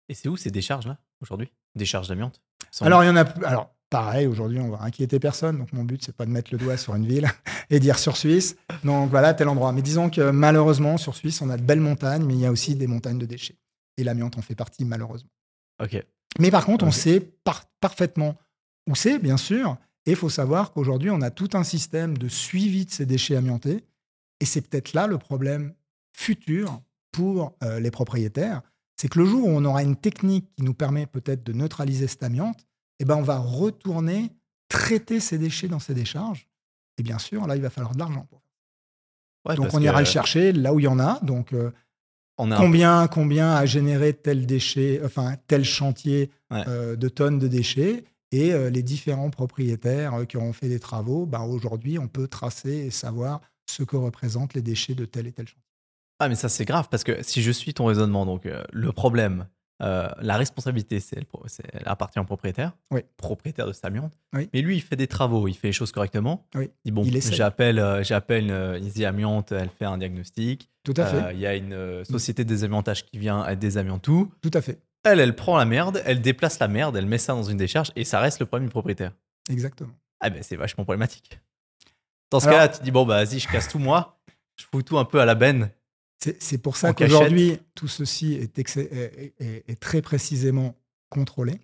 Et c'est où ces décharges-là, aujourd'hui? Décharges d'amiante? Sont- Alors, il y en a. Alors, pareil, aujourd'hui, on va inquiéter personne. Donc, mon but, c'est pas de mettre le doigt sur une ville <laughs> et dire sur Suisse. Donc, voilà, tel endroit. Mais disons que malheureusement, sur Suisse, on a de belles montagnes, mais il y a aussi des montagnes de déchets. Et l'amiante en fait partie, malheureusement. Ok. Mais par contre, on sait par- parfaitement où c'est, bien sûr. Et il faut savoir qu'aujourd'hui, on a tout un système de suivi de ces déchets amiantés. Et c'est peut-être là le problème futur pour euh, les propriétaires. C'est que le jour où on aura une technique qui nous permet peut-être de neutraliser cette amiante, eh ben on va retourner traiter ces déchets dans ces décharges. Et bien sûr, là, il va falloir de l'argent. donc on ira le chercher là où il y en a. Donc euh, combien, combien a généré tel déchet, enfin tel chantier euh, de tonnes de déchets et euh, les différents propriétaires qui ont fait des travaux. Ben, Aujourd'hui, on peut tracer et savoir ce que représentent les déchets de tel et tel chantier. Ah mais ça c'est grave parce que si je suis ton raisonnement, donc le problème euh, la responsabilité, c'est, elle appartient au propriétaire, propriétaire de sa amiante. Mais lui, il fait des travaux, il fait les choses correctement. Il dit bon, j'appelle, euh, j'appelle euh, Easy Amiante, elle fait un diagnostic. Tout à fait. Il y a une société de désamiantage qui vient, elle désamiante tout. Tout à fait. Elle, elle prend la merde, elle déplace la merde, elle met ça dans une décharge et ça reste le problème du propriétaire. Exactement. Ah ben c'est vachement problématique. Dans ce cas-là, tu dis bon bah vas-y, je casse tout moi, je fous tout un peu à la benne c'est pour ça qu'aujourd'hui, tout ceci est, très précisément contrôlé.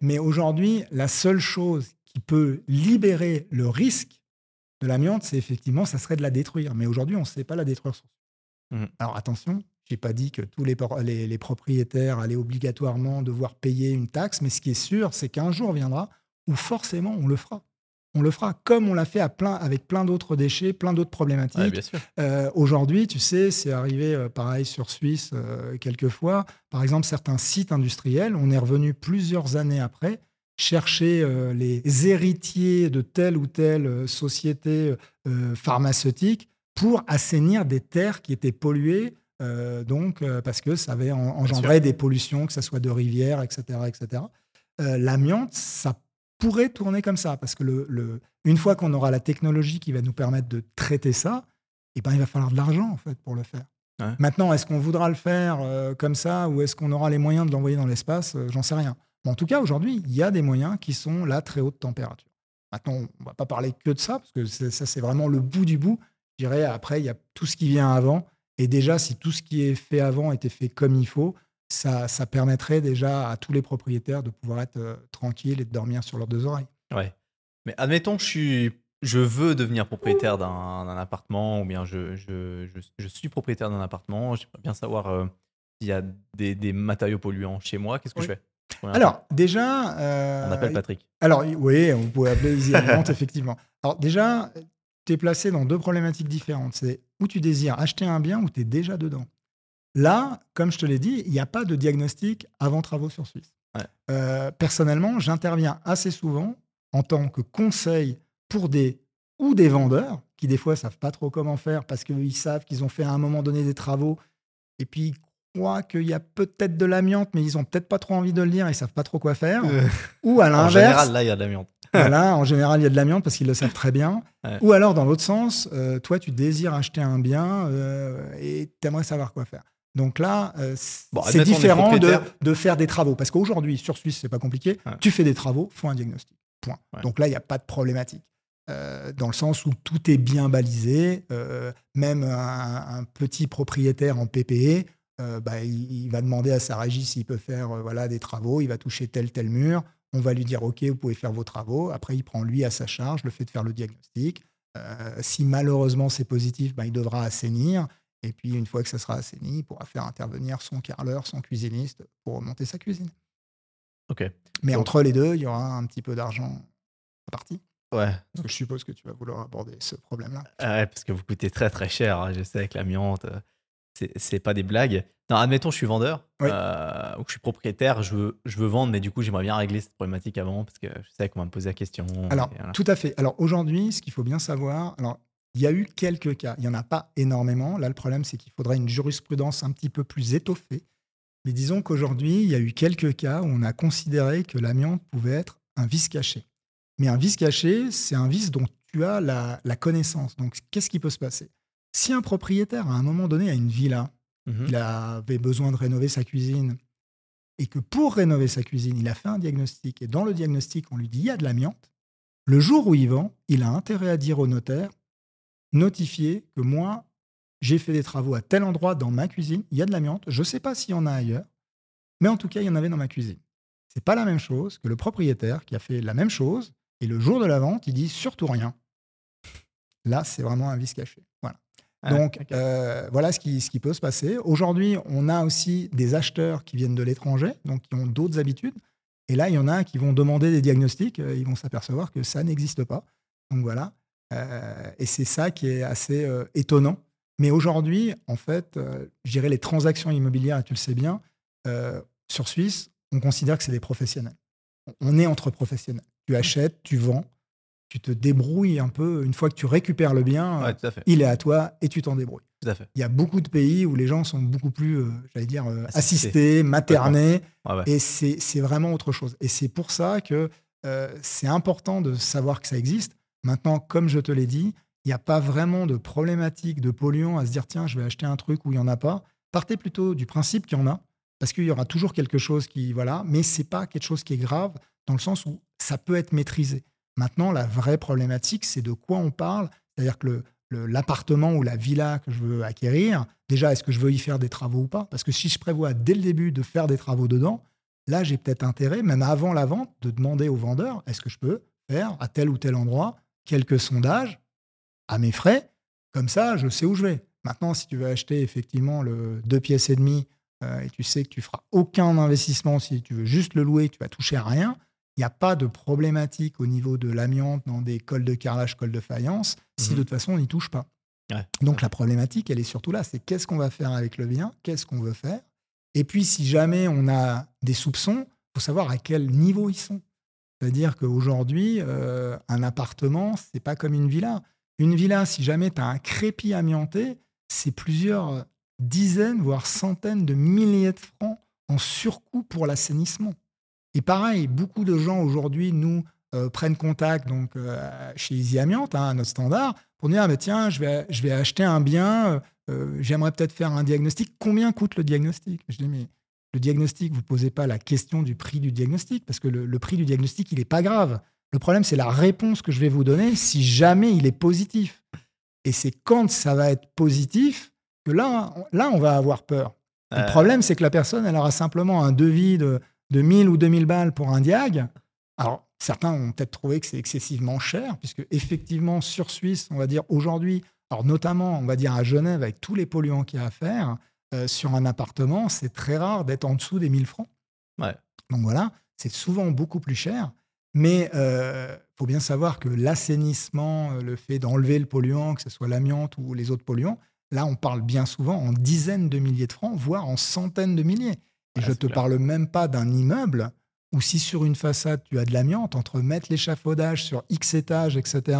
Mais aujourd'hui, la seule chose qui peut libérer le risque de l'amiante, c'est effectivement, ça serait de la détruire. Mais aujourd'hui, on ne sait pas la détruire. Mmh. Alors attention, je n'ai pas dit que tous les, les, propriétaires allaient obligatoirement devoir payer une taxe, mais ce qui est sûr, c'est qu'un jour viendra où forcément on le fera on le fera comme on l'a fait à plein, avec plein d'autres déchets, plein d'autres problématiques. Euh, aujourd'hui, tu sais, c'est arrivé euh, pareil sur Suisse euh, quelquefois. Par exemple, certains sites industriels, on est revenu plusieurs années après chercher les héritiers de telle ou telle société pharmaceutique pour assainir des terres qui étaient polluées. donc, parce que ça avait engendré des pollutions, que ce soit de rivières, etc. etc. L'amiante, ça pourrait tourner comme ça, parce que le, une fois qu'on aura la technologie qui va nous permettre de traiter ça, eh ben, il va falloir de l'argent en fait pour le faire. Maintenant, est-ce qu'on voudra le faire euh, comme ça ou est-ce qu'on aura les moyens de l'envoyer dans l'espace euh, J'en sais rien. Mais en tout cas, aujourd'hui, il y a des moyens qui sont là très haute température. Maintenant, on ne va pas parler que de ça, parce que ça, c'est vraiment le bout du bout. Je dirais, après, il y a tout ce qui vient avant. Et déjà, si tout ce qui est fait avant était fait comme il faut, ça, permettrait déjà à tous les propriétaires de pouvoir être euh, tranquilles et de dormir sur leurs deux oreilles. Ouais. Mais admettons que je, suis, je veux devenir propriétaire d'un appartement ou bien je, je, je, suis propriétaire d'un appartement. J'aimerais bien savoir euh, s'il y a des, des, matériaux polluants chez moi. Qu'est-ce que je fais Alors, déjà. Euh, on appelle Patrick. Alors, oui, on pourrait appeler Easy <laughs> effectivement. Alors, déjà, tu es placé dans deux problématiques différentes. C'est où tu désires acheter un bien ou tu es déjà dedans? Là, comme je te l'ai dit, il n'y a pas de diagnostic avant travaux sur Suisse. Euh, personnellement, j'interviens assez souvent en tant que conseil pour des ou des vendeurs qui des fois savent pas trop comment faire parce qu'ils savent qu'ils ont fait à un moment donné des travaux et puis ils croient qu'il y a peut-être de l'amiante mais ils ont peut-être pas trop envie de le dire, ils savent pas trop quoi faire. Euh. Ou à l'inverse. En général, là, il y a de l'amiante. voilà, en général, il y a de l'amiante parce qu'ils le savent très bien. Ou alors, dans l'autre sens, euh, toi, tu désires acheter un bien et tu aimerais savoir quoi faire. Donc là, euh, c'est différent de, faire des travaux. Parce qu'aujourd'hui, sur Suisse, c'est pas compliqué. Tu fais des travaux, faut un diagnostic. Point. Donc là, il n'y a pas de problématique. Euh, dans le sens où tout est bien balisé. Euh, même un, petit propriétaire en PPE, bah, il, va demander à sa régie s'il peut faire voilà, des travaux. Il va toucher tel, tel mur. On va lui dire OK, vous pouvez faire vos travaux. Après, il prend lui à sa charge le fait de faire le diagnostic. si malheureusement c'est positif, bah, il devra assainir. Et puis, une fois que ça sera assaini, il pourra faire intervenir son carreleur, son cuisiniste pour monter sa cuisine. Ok. Mais entre les deux, il y aura un petit peu d'argent à partie. Ouais. Donc, je suppose que tu vas vouloir aborder ce problème-là. Ah ouais, parce que vous coûtez très très cher. Hein, je sais, avec l'amiante, euh, c'est pas des blagues. Non, admettons, je suis vendeur euh, ou que je suis propriétaire, je veux, je veux vendre, mais du coup, j'aimerais bien régler cette problématique avant parce que je sais qu'on va me poser la question. Alors, tout à fait. Alors, aujourd'hui, ce qu'il faut bien savoir, alors, il y a eu quelques cas. Il n'y en a pas énormément. Là, le problème, c'est qu'il faudrait une jurisprudence un petit peu plus étoffée. Mais disons qu'aujourd'hui, il y a eu quelques cas où on a considéré que l'amiante pouvait être un vice caché. Mais un vice caché, c'est un vice dont tu as la, connaissance. Donc, qu'est-ce qui peut se passer? Si un propriétaire, à un moment donné, a une villa, mhm. il avait besoin de rénover sa cuisine, et que pour rénover sa cuisine, il a fait un diagnostic, et dans le diagnostic, on lui dit il y a de l'amiante, le jour où il vend, il a intérêt à dire au notaire notifier que moi, j'ai fait des travaux à tel endroit dans ma cuisine, il y a de l'amiante, je ne sais pas s'il y en a ailleurs, mais en tout cas, il y en avait dans ma cuisine. C'est pas la même chose que le propriétaire qui a fait la même chose, Et le jour de la vente, il dit surtout rien. Là, c'est vraiment un vice caché. Voilà. Ah, Donc, euh, voilà ce qui, ce qui peut se passer. Aujourd'hui, on a aussi des acheteurs qui viennent de l'étranger, donc qui ont d'autres habitudes. Et là, il y en a qui vont demander des diagnostics, euh, ils vont s'apercevoir que ça n'existe pas. Donc voilà. Euh, et c'est ça qui est assez euh, étonnant. Mais aujourd'hui, en fait, euh, je dirais les transactions immobilières, et tu le sais bien, sur Suisse, on considère que c'est des professionnels. On est entre professionnels. Tu achètes, tu vends, tu te débrouilles un peu. Une fois que tu récupères le bien, Ouais, tout à fait. il est à toi et tu t'en débrouilles. Tout à fait. Il y a beaucoup de pays où les gens sont beaucoup plus, euh, j'allais dire, euh, Assistés. maternés, Ouais, ouais. et c'est c'est vraiment autre chose. Et c'est pour ça que euh, c'est important de savoir que ça existe. Maintenant, comme je te l'ai dit, il n'y a pas vraiment de problématique de polluants à se dire tiens, je vais acheter un truc où il n'y en a pas. Partez plutôt du principe qu'il y en a, parce qu'il y aura toujours quelque chose qui. Voilà, mais c'est pas quelque chose qui est grave, dans le sens où ça peut être maîtrisé. Maintenant, la vraie problématique, c'est de quoi on parle. C'est-à-dire que l'appartement ou la villa que je veux acquérir, déjà, est-ce que je veux y faire des travaux ou pas? Parce que si je prévois dès le début de faire des travaux dedans, là, j'ai peut-être intérêt, même avant la vente, de demander au vendeur, est-ce que je peux faire à tel ou tel endroit quelques sondages à mes frais Comme ça, je sais où je vais. Maintenant, si tu veux acheter effectivement le deux pièces et demie euh, et tu sais que tu feras aucun investissement, si tu veux juste le louer, tu vas toucher à rien, il n'y a pas de problématique au niveau de l'amiante dans des cols de carrelage, cols de faïence, si Mhm. de toute façon on n'y touche pas. Ouais. Donc la problématique, elle est surtout là, c'est qu'est-ce qu'on va faire avec le bien, qu'est-ce qu'on veut faire? Et puis si jamais on a des soupçons, il faut savoir à quel niveau ils sont. C'est-à-dire qu'aujourd'hui, euh, un appartement, c'est pas comme une villa. Une villa, si jamais tu as un crépi amianté, c'est plusieurs dizaines, voire centaines de milliers de francs en surcoût pour l'assainissement. Et pareil, beaucoup de gens aujourd'hui nous euh, prennent contact donc euh, chez Easy Amiante, hein, à notre standard, pour dire ah, mais tiens, je vais, acheter un bien, j'aimerais peut-être faire un diagnostic. Combien coûte le diagnostic? Je dis mais le diagnostic, vous posez pas la question du prix du diagnostic parce que le, le prix du diagnostic, il n'est pas grave. Le problème, c'est la réponse que je vais vous donner si jamais il est positif. Et c'est quand ça va être positif que là, on- là, on va avoir peur. Et Euh, Le problème, c'est que la personne, elle aura simplement un devis de, de 1000 ou 2000 balles pour un diag. Alors, certains ont peut-être trouvé que c'est excessivement cher, puisque effectivement, sur Suisse, on va dire aujourd'hui, alors notamment, on va dire à Genève, avec tous les polluants qu'il y a à faire, euh, sur un appartement, c'est très rare d'être en dessous des 1000 francs. Ouais. Donc voilà, c'est souvent beaucoup plus cher. Mais il faut bien savoir que l'assainissement, euh, le fait d'enlever le polluant, que ce soit l'amiante ou les autres polluants, là, on parle bien souvent en dizaines de milliers de francs, voire en centaines de milliers. Et Ouais, je c'est te clair. parle même pas d'un immeuble où si sur une façade tu as de l'amiante, entre mettre l'échafaudage sur X étages, etc.,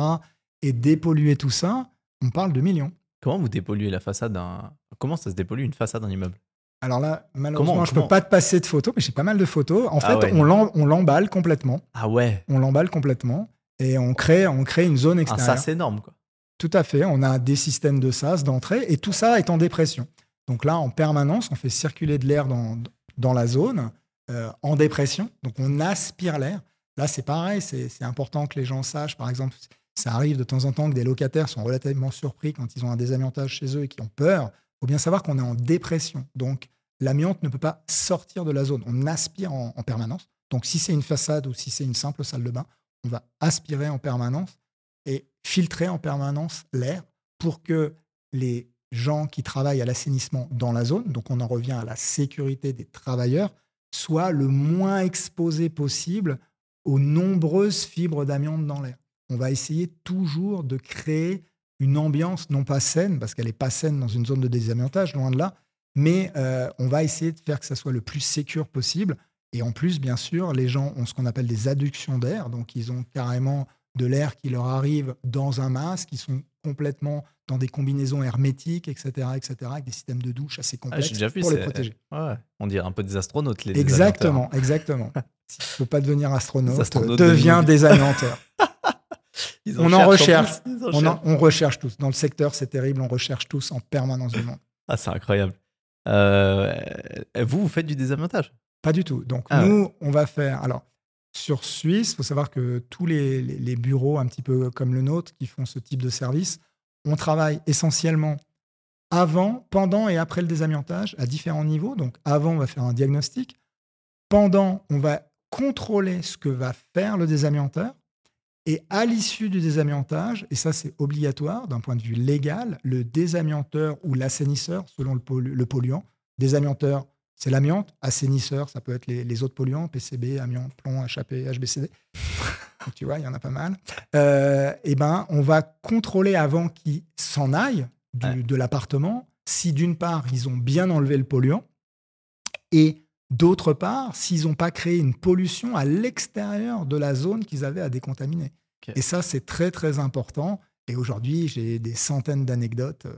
et dépolluer tout ça, on parle de millions. Comment vous dépolluez la façade d'un. Comment ça se dépollue une façade d'un immeuble? Alors là, malheureusement, Comment- je ne peux pas te passer de photos, mais j'ai pas mal de photos. En Ah fait, ouais. on l'em- on l'emballe complètement. Ah ouais On l'emballe complètement et on crée, on crée une zone Un extérieure. sas énorme, quoi. Tout à fait. On a des systèmes de sas, d'entrée, et tout ça est en dépression. Donc là, en permanence, on fait circuler de l'air dans, dans la zone, euh, en dépression. Donc on aspire l'air. Là, c'est pareil, c'est c'est important que les gens sachent. Par exemple, ça arrive de temps en temps que des locataires sont relativement surpris quand ils ont un désamiantage chez eux et qui ont peur. Il faut bien savoir qu'on est en dépression. Donc l'amiante ne peut pas sortir de la zone. On aspire en, en permanence. Donc si c'est une façade ou si c'est une simple salle de bain, on va aspirer en permanence et filtrer en permanence l'air pour que les gens qui travaillent à l'assainissement dans la zone, donc on en revient à la sécurité des travailleurs, soient le moins exposés possible aux nombreuses fibres d'amiante dans l'air. On va essayer toujours de créer une ambiance non pas saine, parce qu'elle n'est pas saine dans une zone de désamiantage, loin de là, mais euh, on va essayer de faire que ça soit le plus sécure possible. Et en plus, bien sûr, les gens ont ce qu'on appelle des adductions d'air, donc ils ont carrément de l'air qui leur arrive dans un masque, ils sont complètement dans des combinaisons hermétiques, etc., etc., avec des systèmes de douche assez Ah, complexes J'ai déjà vu pour les protéger. Ouais, on dirait un peu des astronautes, les Exactement, exactement. <laughs> Si tu ne peux pas devenir astronaute, deviens désamianteur. <laughs> Ils On en recherche. plus, ils en On, cherchent. en- on recherche tous. Dans le secteur, c'est terrible, on recherche tous en permanence du monde. Ah, c'est incroyable. Euh, vous, vous faites du désamiantage Pas du tout. Donc, Ah nous, on va faire. Alors, sur Suisse, il faut savoir que tous les, les- les bureaux, un petit peu comme le nôtre, qui font ce type de service, on travaille essentiellement avant, pendant et après le désamiantage à différents niveaux. Donc, avant, on va faire un diagnostic. Pendant, on va contrôler ce que va faire le désamianteur. Et à l'issue du désamiantage, et ça c'est obligatoire d'un point de vue légal, le désamianteur ou l'assainisseur, selon le, pollu- le polluant, désamianteur, c'est l'amiante, assainisseur, ça peut être les, les autres polluants, PCB, amiante, plomb, HAP, HBCD. <laughs> Donc, tu vois, il y en a pas mal. Euh, et ben, on va contrôler avant qu'ils s'en aillent du- Ouais. de l'appartement si d'une part ils ont bien enlevé le polluant et d'autre part s'ils n'ont pas créé une pollution à l'extérieur de la zone qu'ils avaient à décontaminer. Et ça, c'est très très important. Et aujourd'hui, j'ai des centaines d'anecdotes euh,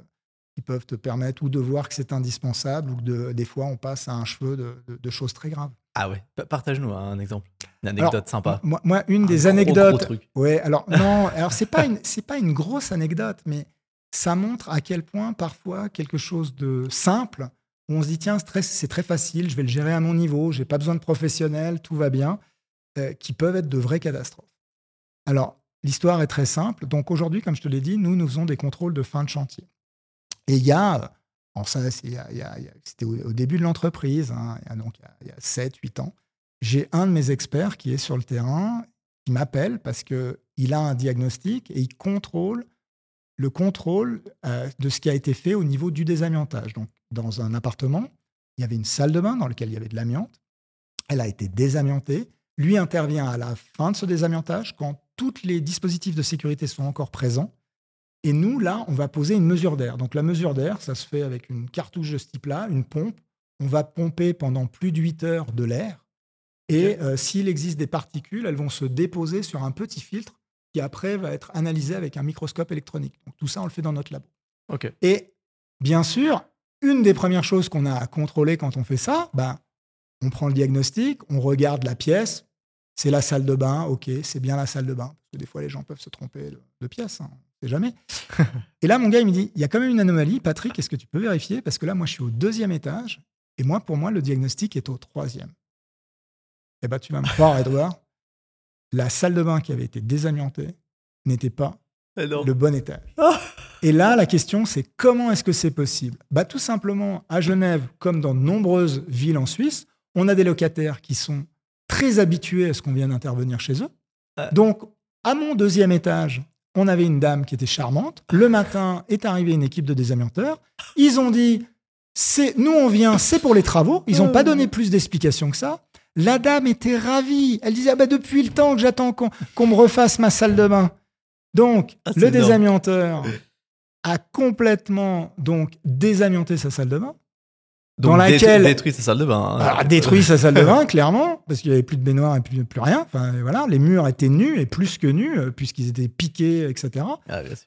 qui peuvent te permettre ou de voir que c'est indispensable ou que de- des fois on passe à un cheveu de, de- de choses très graves. Ah ouais. Pa- Partage-nous un exemple. Une anecdote Alors, sympa. Moi, moi, une Un des gros, anecdotes. gros truc. Ouais, alors <laughs> non, alors c'est pas une c'est pas une grosse anecdote, mais ça montre à quel point parfois quelque chose de simple on se dit tiens très, c'est très facile, je vais le gérer à mon niveau, j'ai pas besoin de professionnels, tout va bien, euh, qui peuvent être de vraies catastrophes. Alors l'histoire est très simple. Donc aujourd'hui, comme je te l'ai dit, nous nous faisons des contrôles de fin de chantier. Et il y a, alors ça c'était au, début de l'entreprise, hein, il y a a 7-8 ans, j'ai un de mes experts qui est sur le terrain qui m'appelle parce qu'il a un diagnostic et il contrôle le contrôle euh, de ce qui a été fait au niveau du désamiantage. Donc, dans un appartement, il y avait une salle de bain dans laquelle il y avait de l'amiante. Elle a été désamiantée. Lui intervient à la fin de ce désamiantage quand tous les dispositifs de sécurité sont encore présents. Et nous, là, on va poser une mesure d'air. Donc, la mesure d'air, ça se fait avec une cartouche de ce type-là, une pompe. On va pomper pendant plus de 8 heures de l'air. Et euh, s'il existe des particules, elles vont se déposer sur un petit filtre qui après va être analysé avec un microscope électronique. Donc tout ça, on le fait dans notre labo. Ok. Et bien sûr, une des premières choses qu'on a à contrôler quand on fait ça, ben, on prend le diagnostic, on regarde la pièce, c'est la salle de bain, ok, c'est bien la salle de bain. Parce que des fois, les gens peuvent se tromper de, de pièce, hein, on sait jamais. <laughs> et là, mon gars, il me dit, il y a quand même une anomalie, Patrick, est-ce que tu peux vérifier? Parce que là, moi, je suis au deuxième étage, et moi, pour moi, le diagnostic est au troisième. Eh ben, tu vas me croire, Edouard, la salle de bain qui avait été désamiantée n'était pas non. le bon étage. Ah. Et là, la question, c'est comment est-ce que c'est possible? Bah, Tout simplement, à Genève, comme dans de nombreuses villes en Suisse, on a des locataires qui sont très habitués à ce qu'on vient d'intervenir chez eux. Ah. Donc, à mon deuxième étage, on avait une dame qui était charmante. Le matin est arrivée une équipe de désamianteurs. Ils ont dit, nous on vient, c'est pour les travaux. Ils n'ont pas donné plus d'explications que ça. La dame était ravie. Elle disait, ah bah, depuis le temps que j'attends qu'on me refasse ma salle de bain. Donc, Ah, le énorme. désamianteur a complètement donc désamianté sa salle de bain. Donc, dans laquelle- détruit sa salle de bain. hein. Alors, a détruit sa salle de <laughs> bain, clairement, parce qu'il n'y avait plus de baignoire et plus, plus rien. Enfin, voilà, les murs étaient nus et plus que nus, euh, puisqu'ils étaient piqués, etc. Ah, bien sûr.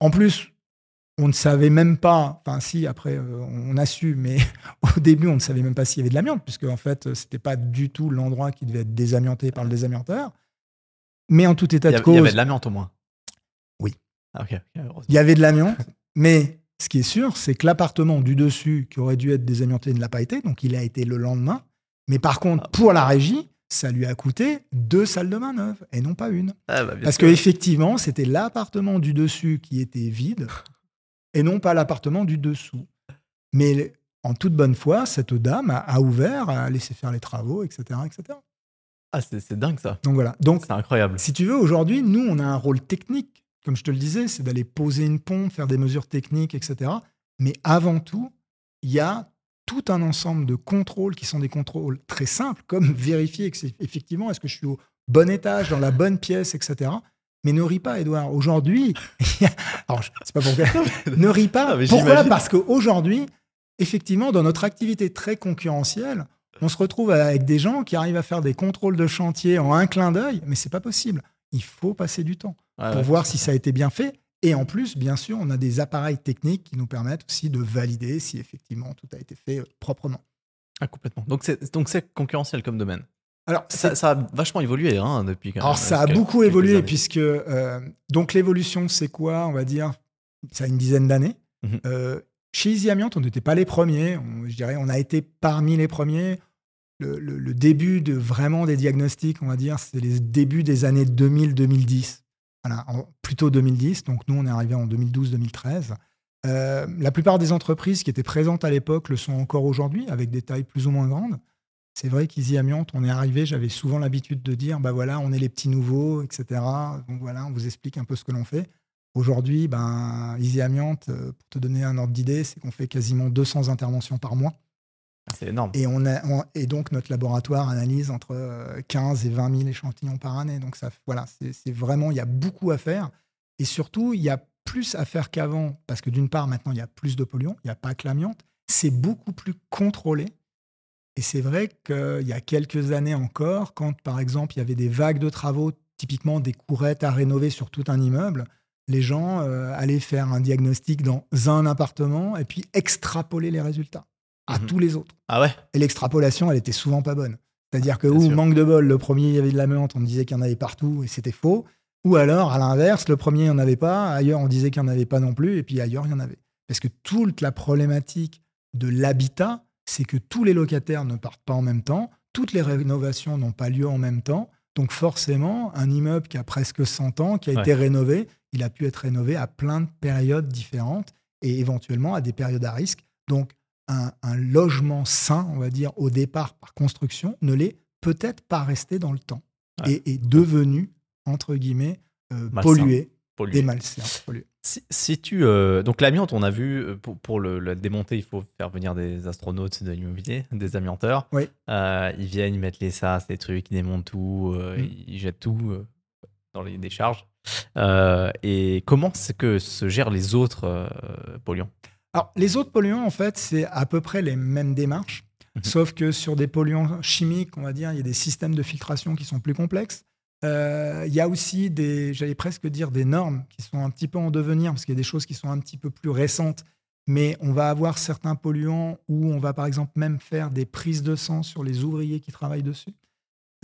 En plus, on ne savait même pas, enfin si, après, euh, on a su, mais <laughs> au début, on ne savait même pas s'il y avait de l'amiante, puisque en fait, ce n'était pas du tout l'endroit qui devait être désamianté par le désamianteur. Mais en tout état de a- il cause, y avait de l'amiante au moins. Oui. Ah, il y avait de l'amiante, mais ce qui est sûr, c'est que l'appartement du dessus, qui aurait dû être désamianté, ne l'a pas été, donc il a été le lendemain. Mais par contre, pour la régie, ça lui a coûté deux salles de bain neuves, et non pas une. Ah, bah, Parce qu'effectivement, c'était l'appartement du dessus qui était vide, et non pas l'appartement du dessous. Mais en toute bonne foi, cette dame a, a ouvert, a laissé faire les travaux, etc. etc. Ah, c'est c'est dingue ça. Donc voilà. Donc C'est incroyable. si tu veux, aujourd'hui, nous, on a un rôle technique. Comme je te le disais, c'est d'aller poser une pompe, faire des mesures techniques, etc. Mais avant tout, il y a tout un ensemble de contrôles qui sont des contrôles très simples, comme vérifier que c'est effectivement, est-ce que je suis au bon étage, dans la bonne pièce, etc. Mais ne ris pas, Edouard. Aujourd'hui, <laughs> alors, c'est pas pourquoi. <laughs> ne ris pas. Pourquoi. Parce qu'aujourd'hui, effectivement, dans notre activité très concurrentielle, on se retrouve avec des gens qui arrivent à faire des contrôles de chantier en un clin d'œil, mais c'est pas possible. Il faut passer du temps Ouais, pour ouais. voir si ça a été bien fait. Et en plus, bien sûr, on a des appareils techniques qui nous permettent aussi de valider si effectivement tout a été fait euh, proprement. Ah, complètement. Donc c'est donc c'est concurrentiel comme domaine. Alors, Ça, a vachement évolué hein, depuis. quand alors ça a beaucoup évolué années. puisque euh, donc l'évolution, c'est quoi On va dire, ça a une dizaine d'années. Mhm. Euh, chez Easy on n'était pas les premiers. On- je dirais, on a été parmi les premiers. Le, le- le début de vraiment des diagnostics, on va dire, c'est les débuts des années 2000-2010. Voilà, en- plutôt 2010. Donc nous, on est arrivé en 2012-2013. Euh, la plupart des entreprises qui étaient présentes à l'époque le sont encore aujourd'hui, avec des tailles plus ou moins grandes. C'est vrai qu'Easy Amiante, on est arrivé, j'avais souvent l'habitude de dire, bah voilà, on est les petits nouveaux, etc. Donc voilà, on vous explique un peu ce que l'on fait. Aujourd'hui, ben, Easy Amiante, euh, pour te donner un ordre d'idée, c'est qu'on fait quasiment 200 interventions par mois. Ah, c'est énorme. Et, on a, et donc, notre laboratoire analyse entre 15 euh, et 20 000 échantillons par année. Donc, ça, voilà, c'est vraiment, il y a beaucoup à faire. Et surtout, il y a plus à faire qu'avant, parce que d'une part, maintenant, il y a plus de polluants, il n'y a pas que l'amiante. C'est beaucoup plus contrôlé. Et c'est vrai qu'il y a quelques années encore, quand par exemple il y avait des vagues de travaux, typiquement des courettes à rénover sur tout un immeuble, les gens euh, allaient faire un diagnostic dans un appartement et puis extrapoler les résultats à mhm. tous les autres. Ah ouais? Et l'extrapolation, elle était souvent pas bonne. C'est-à-dire que, ou manque de bol, le premier, il y avait de l'amiante, on disait qu'il y en avait partout et c'était faux. Ou alors, à l'inverse, le premier, il n'y en avait pas, ailleurs, on disait qu'il n'y en avait pas non plus, et puis ailleurs, il y en avait. Parce que toute la problématique de l'habitat, c'est que tous les locataires ne partent pas en même temps, toutes les rénovations n'ont pas lieu en même temps. Donc forcément, un immeuble qui a presque 100 ans, qui a été rénové, il a pu être rénové à plein de périodes différentes et éventuellement à des périodes à risque. Donc un, logement sain, on va dire, au départ par construction, ne l'est peut-être pas resté dans le temps et est devenu, entre guillemets, euh, pollué, des malsains. Si, tu euh, donc l'amiante, on a vu euh, pour, le, démonter, il faut faire venir des astronautes de l'immobilier, <laughs> des amianteurs. Oui. ils viennent, ils mettent les sas, les trucs, ils démontent tout, mm. ils jettent tout dans les décharges. et comment c'est que se gèrent les autres polluants? Alors les autres polluants, en fait, c'est à peu près les mêmes démarches, mhm. sauf que sur des polluants chimiques, on va dire, il y a des systèmes de filtration qui sont plus complexes. Euh, il y a aussi des, j'allais presque dire, des normes qui sont un petit peu en devenir, parce qu'il y a des choses qui sont un petit peu plus récentes, mais on va avoir certains polluants où on va par exemple même faire des prises de sang sur les ouvriers qui travaillent dessus.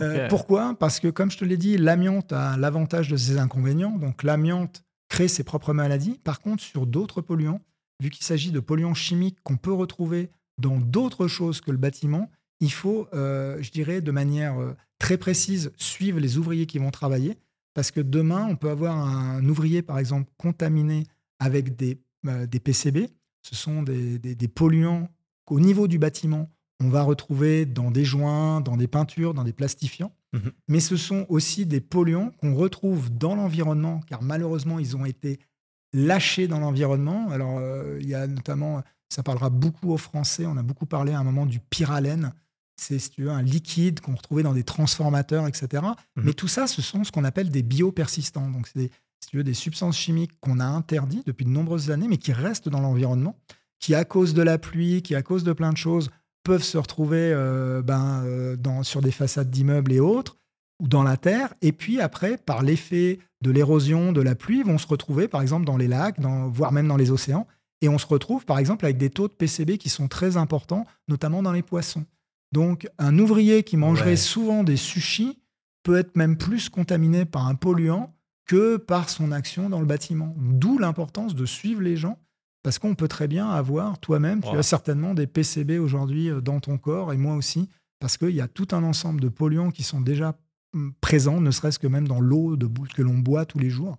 Euh, pourquoi? Parce que, comme je te l'ai dit, l'amiante a l'avantage de ses inconvénients. Donc, l'amiante crée ses propres maladies. Par contre, sur d'autres polluants, vu qu'il s'agit de polluants chimiques qu'on peut retrouver dans d'autres choses que le bâtiment, il faut, euh, je dirais, de manière très précise suivre les ouvriers qui vont travailler. Parce que demain, on peut avoir un ouvrier, par exemple, contaminé avec des, euh, des PCB. Ce sont des, des, polluants qu'au niveau du bâtiment, on va retrouver dans des joints, dans des peintures, dans des plastifiants. Mhm. Mais ce sont aussi des polluants qu'on retrouve dans l'environnement, car malheureusement, ils ont été lâchés dans l'environnement. Alors, euh, il y a notamment, ça parlera beaucoup aux Français, on a beaucoup parlé à un moment du pyralène c'est si tu veux, un liquide qu'on retrouvait dans des transformateurs, etc. Mhm. Mais tout ça, ce sont ce qu'on appelle des biopersistants. Donc, c'est des, si tu veux, des substances chimiques qu'on a interdites depuis de nombreuses années, mais qui restent dans l'environnement, qui, à cause de la pluie, qui, à cause de plein de choses, peuvent se retrouver euh, ben, euh, dans, sur des façades d'immeubles et autres, ou dans la terre. Et puis après, par l'effet de l'érosion, de la pluie, vont se retrouver, par exemple, dans les lacs, dans, voire même dans les océans. Et on se retrouve, par exemple, avec des taux de PCB qui sont très importants, notamment dans les poissons. Donc, un ouvrier qui mangerait souvent des sushis peut être même plus contaminé par un polluant que par son action dans le bâtiment. D'où l'importance de suivre les gens, parce qu'on peut très bien avoir toi-même, tu as certainement des PCB aujourd'hui euh, dans ton corps, et moi aussi, parce qu'il y a tout un ensemble de polluants qui sont déjà hum, présents, ne serait-ce que même dans l'eau que l'on boit tous les jours.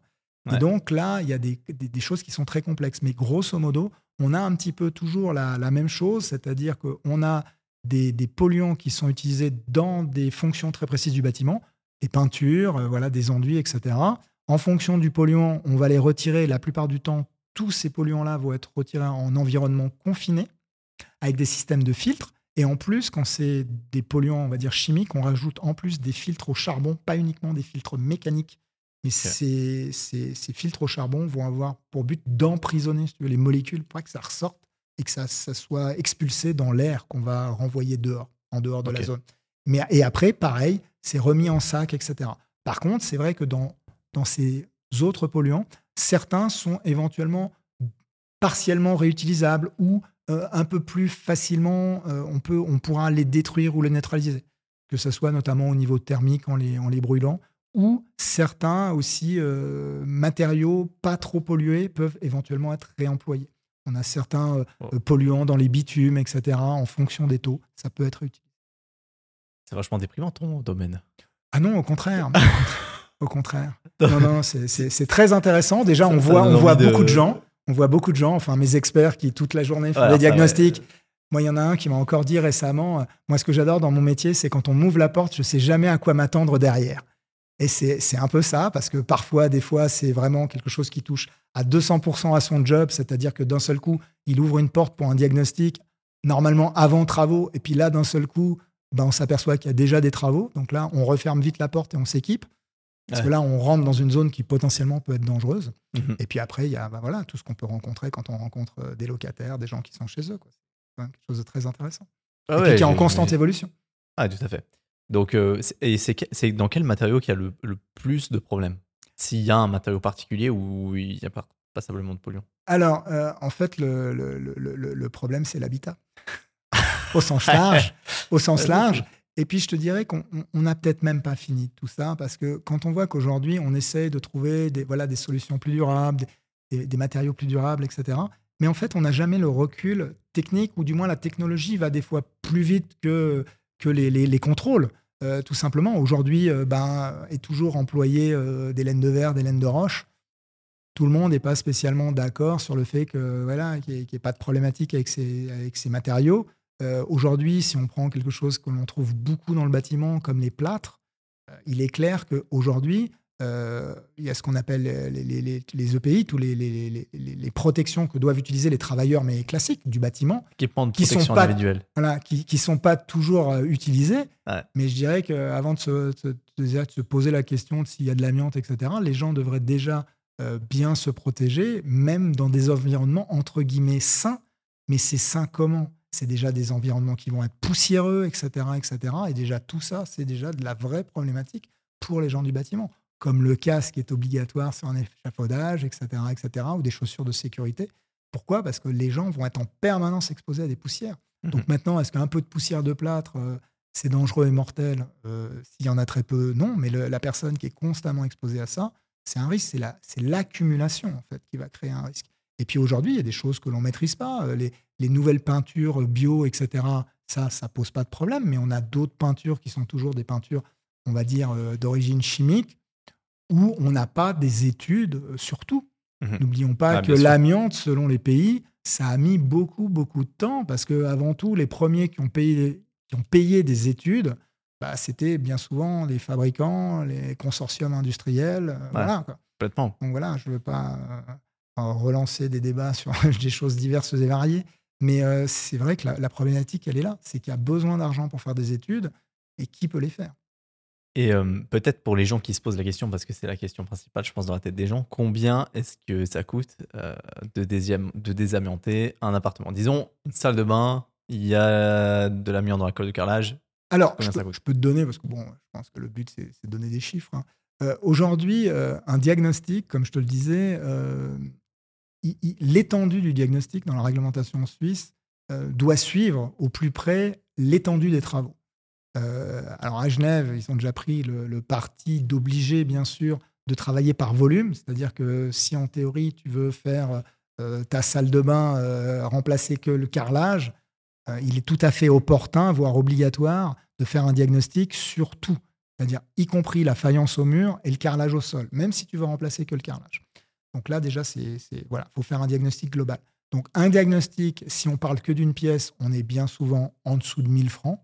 Et donc là, il y a des, choses qui sont très complexes. Mais grosso modo, on a un petit peu toujours la, la même chose, c'est-à-dire qu'on a des, polluants qui sont utilisés dans des fonctions très précises du bâtiment, des peintures, euh, voilà, des enduits, etc. En fonction du polluant, on va les retirer. La plupart du temps, tous ces polluants-là vont être retirés en environnement confiné, avec des systèmes de filtres. Et en plus, quand c'est des polluants, on va dire chimiques, on rajoute en plus des filtres au charbon, pas uniquement des filtres mécaniques. Mais ces, ces, filtres au charbon vont avoir pour but d'emprisonner les molécules pour que ça ressorte et que ça, soit expulsé dans l'air qu'on va renvoyer dehors, en dehors de la zone. Mais, et après, pareil, c'est remis en sac, etc. Par contre, c'est vrai que dans, dans ces autres polluants, certains sont éventuellement partiellement réutilisables ou euh, un peu plus facilement, euh, on, peut, on pourra les détruire ou les neutraliser, que ce soit notamment au niveau thermique en les, en les brûlant, ou certains aussi euh, matériaux pas trop pollués peuvent éventuellement être réemployés. On a certains euh, oh. polluants dans les bitumes, etc. En fonction des taux, ça peut être utile. C'est vachement déprimant ton domaine. Ah non, au contraire. <laughs> au contraire. Non, non, c'est très intéressant. Déjà, on voit, on voit beaucoup de... gens. On voit beaucoup de gens, enfin mes experts qui toute la journée font des diagnostics. Moi, il y en a un qui m'a encore dit récemment, moi, ce que j'adore dans mon métier, c'est quand on m'ouvre la porte, je sais jamais à quoi m'attendre derrière. Et c'est un peu ça, parce que parfois, des fois, c'est vraiment quelque chose qui touche à 200% à son job, c'est-à-dire que d'un seul coup, il ouvre une porte pour un diagnostic, normalement avant travaux, et puis là, d'un seul coup, ben, on s'aperçoit qu'il y a déjà des travaux. Donc là, on referme vite la porte et on s'équipe. Parce que là, on rentre dans une zone qui potentiellement peut être dangereuse. Mhm. Et puis après, il y a ben voilà, tout ce qu'on peut rencontrer quand on rencontre euh, des locataires, des gens qui sont chez eux. C'est quelque chose de très intéressant. Ah et qui est en constante évolution. Ah, tout à fait. Donc, euh, et c'est dans quel matériau qu'il y a le, plus de problèmes? S'il y a un matériau particulier où il n'y a pas passablement de polluants? Alors, euh, en fait, le, le, le, problème, c'est l'habitat. au sens large. au sens <laughs> large. Et puis, je te dirais qu'on n'a peut-être même pas fini tout ça, parce que quand on voit qu'aujourd'hui, on essaie de trouver des, voilà, des solutions plus durables, des, des matériaux plus durables, etc. Mais en fait, on n'a jamais le recul technique, ou du moins la technologie va des fois plus vite que que les, contrôles. Euh, tout simplement, aujourd'hui, euh, ben, est toujours employé euh, des laines de verre, des laines de roche. Tout le monde n'est pas spécialement d'accord sur le fait que voilà, qu'il n'y ait, pas de problématique avec ces, avec ces matériaux. aujourd'hui, si on prend quelque chose que l'on trouve beaucoup dans le bâtiment, comme les plâtres, il est clair qu'aujourd'hui, euh, il y a ce qu'on appelle les, EPI, e tous les, protections que doivent utiliser les travailleurs, mais classiques du bâtiment. Qui sont pas, Voilà, qui ne sont pas toujours euh, utilisés. Mais je dirais qu'avant de se, se, poser la question de s'il y a de l'amiante, etc., les gens devraient déjà euh, bien se protéger, même dans des environnements entre guillemets sains. Mais c'est sain comment? C'est déjà des environnements qui vont être poussiéreux, etc., etc. Et déjà tout ça, c'est déjà de la vraie problématique pour les gens du bâtiment comme le casque est obligatoire sur un échafaudage, etc., etc., ou des chaussures de sécurité. Pourquoi? Parce que les gens vont être en permanence exposés à des poussières. Mhm. Donc maintenant, est-ce qu'un peu de poussière de plâtre, euh, c'est dangereux et mortel? Euh, S'il y en a très peu, non. Mais la personne qui est constamment exposée à ça, c'est un risque. C'est l'accumulation, en fait, qui va créer un risque. Et puis aujourd'hui, il y a des choses que l'on ne maîtrise pas. Euh, les, les, nouvelles peintures bio, etc., ça, ça pose pas de problème. Mais on a d'autres peintures qui sont toujours des peintures, on va dire, d'origine chimique où on n'a pas des études euh, sur tout. Mhm. N'oublions pas ah, que l'amiante, selon les pays, ça a mis beaucoup, beaucoup de temps parce que avant tout, les premiers qui ont payé, qui ont payé des études, bah, c'était bien souvent les fabricants, les consortiums industriels. Euh, voilà, Complètement. Donc voilà, je ne veux pas euh, relancer des débats <laughs> sur des choses diverses et variées, mais c'est vrai que la problématique, elle est là. C'est qu'il y a besoin d'argent pour faire des études et qui peut les faire? Et peut-être pour les gens qui se posent la question, parce que c'est la question principale, je pense, dans la tête des gens, combien est-ce que ça coûte de, de désamianter un appartement? Disons, une salle de bain, il y a de l'amiante dans la colle de carrelage. Alors, je peux, je peux, te donner, parce que bon, je pense que le but, c'est de donner des chiffres. Hein. Aujourd'hui, un diagnostic, comme je te le disais, l'étendue du diagnostic dans la réglementation suisse doit suivre au plus près l'étendue des travaux. Euh, alors à Genève, ils ont déjà pris le, parti d'obliger, bien sûr, de travailler par volume. C'est-à-dire que si en théorie, tu veux faire euh, ta salle de bain euh, remplacer que le carrelage, il est tout à fait opportun, voire obligatoire, de faire un diagnostic sur tout. C'est-à-dire y compris la faïence au mur et le carrelage au sol, même si tu veux remplacer que le carrelage. Donc là, déjà, c'est voilà, faut faire un diagnostic global. Donc un diagnostic, si on parle que d'une pièce, on est bien souvent en dessous de 1000 francs.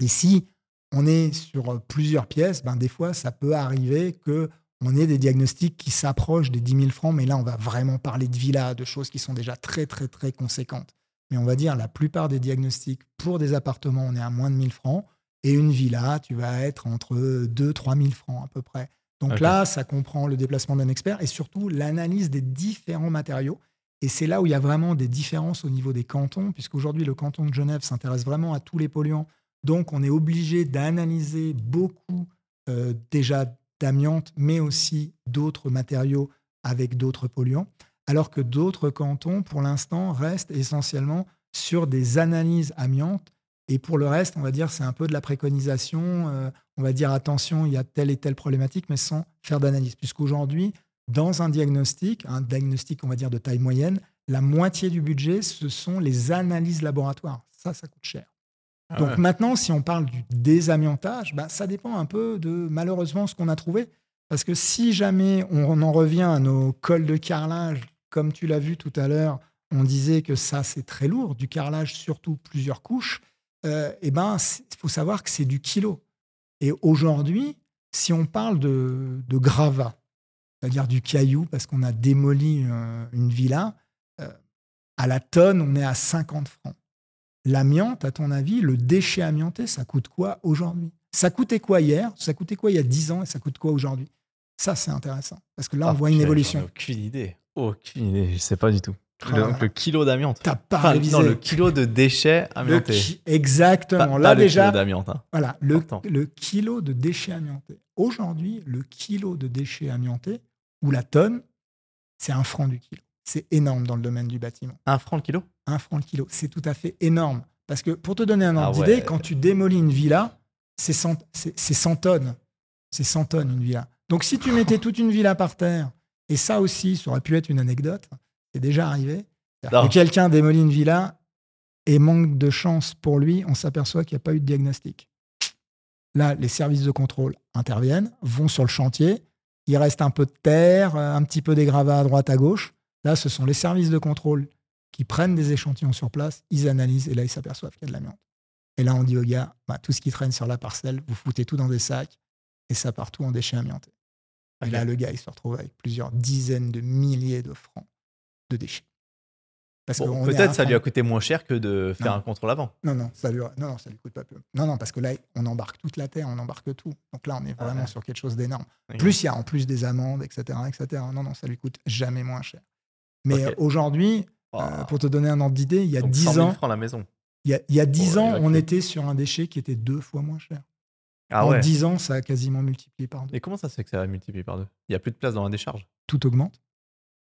Et si on est sur euh, plusieurs pièces, ben des fois, ça peut arriver que on ait des diagnostics qui s'approchent des 10 000 francs, mais là, on va vraiment parler de villas, de choses qui sont déjà très, très, très conséquentes. Mais on va dire, la plupart des diagnostics pour des appartements, on est à moins de 1000 francs. Et une villa, tu vas être entre 2 3 000 francs à peu près. Donc là, ça comprend le déplacement d'un expert et surtout l'analyse des différents matériaux. Et c'est là où il y a vraiment des différences au niveau des cantons, puisqu'aujourd'hui, le canton de Genève s'intéresse vraiment à tous les polluants donc, on est obligé d'analyser beaucoup euh, déjà d'amiante, mais aussi d'autres matériaux avec d'autres polluants, alors que d'autres cantons, pour l'instant, restent essentiellement sur des analyses amiantes. Et pour le reste, on va dire, c'est un peu de la préconisation. Euh, on va dire, attention, il y a telle et telle problématique, mais sans faire d'analyse. Puisqu'aujourd'hui, dans un diagnostic, un diagnostic, on va dire, de taille moyenne, la moitié du budget, ce sont les analyses laboratoires. Ça, ça coûte cher. Ah Donc maintenant, si on parle du désamiantage, bah, ça dépend un peu de malheureusement ce qu'on a trouvé. Parce que si jamais on en revient à nos cols de carrelage, comme tu l'as vu tout à l'heure, on disait que ça, c'est très lourd, du carrelage surtout plusieurs couches. Euh, eh ben, il faut savoir que c'est du kilo. Et aujourd'hui, si on parle de, de gravat, c'est-à-dire du caillou, parce qu'on a démoli euh, une villa, euh, à la tonne, on est à 50 francs. L'amiante, à ton avis, le déchet amianté, ça coûte quoi aujourd'hui? Ça coûtait quoi hier? Ça coûtait quoi il y a 10 ans et ça coûte quoi aujourd'hui? Ça, c'est intéressant. Parce que là, on Ah, voit une évolution. Aucune idée. Aucune idée. Je sais pas du tout. Ah. Le, donc le kilo d'amiante. T'as pas Enfin, révisé. non, le kilo de déchets amiantés. Exactement. Pas, là, pas le déjà, kilo d'amiante. hein. Voilà, le, le kilo de déchets amiantés. Aujourd'hui, le kilo de déchets amiantés, ou la tonne, c'est un franc du kilo. C'est énorme dans le domaine du bâtiment. Un franc le kilo? Un franc le kilo, c'est tout à fait énorme. Parce que pour te donner un ordre Ah ouais. d'idée, quand tu démolis une villa, c'est 100, c'est- c'est 100 tonnes. C'est 100 tonnes une villa. Donc si tu mettais toute une villa par terre, et ça aussi, ça aurait pu être une anecdote, c'est déjà arrivé. Que quelqu'un démolit une villa et manque de chance pour lui, on s'aperçoit qu'il n'y a pas eu de diagnostic. Là, les services de contrôle interviennent, vont sur le chantier, il reste un peu de terre, un petit peu des gravats à droite, à gauche. Là, ce sont les services de contrôle qui prennent des échantillons sur place, ils analysent et là, ils s'aperçoivent qu'il y a de l'amiante. Et là, on dit aux gars, bah, tout ce qui traîne sur la parcelle, vous foutez tout dans des sacs et ça part tout en déchets amiantés. Et là, le gars, il se retrouve avec plusieurs dizaines de milliers de francs de déchets. Bon, Peut-être ça lui a coûté moins cher que de faire Non. un contrôle avant. Non, non, ça lui, non, non, ça lui coûte pas peu. Non, non, parce que là, on embarque toute la terre, on embarque tout. Donc là, on est Ah vraiment ouais. sur quelque chose d'énorme. Plus il y a en plus des amendes, etc., etc. Non, non, ça lui coûte jamais moins cher. Mais euh, aujourd'hui, Oh. euh, pour te donner un ordre d'idée, il y a Donc, 10 100 000 ans, francs la maison. il y a, il y a 10 Pour ans, on était sur un déchet qui était deux fois moins cher. Ah en ouais. 10 ans, ça a quasiment multiplié par deux. Et comment ça se fait que ça a multiplié par deux? Il n'y a plus de place dans la décharge? Tout augmente.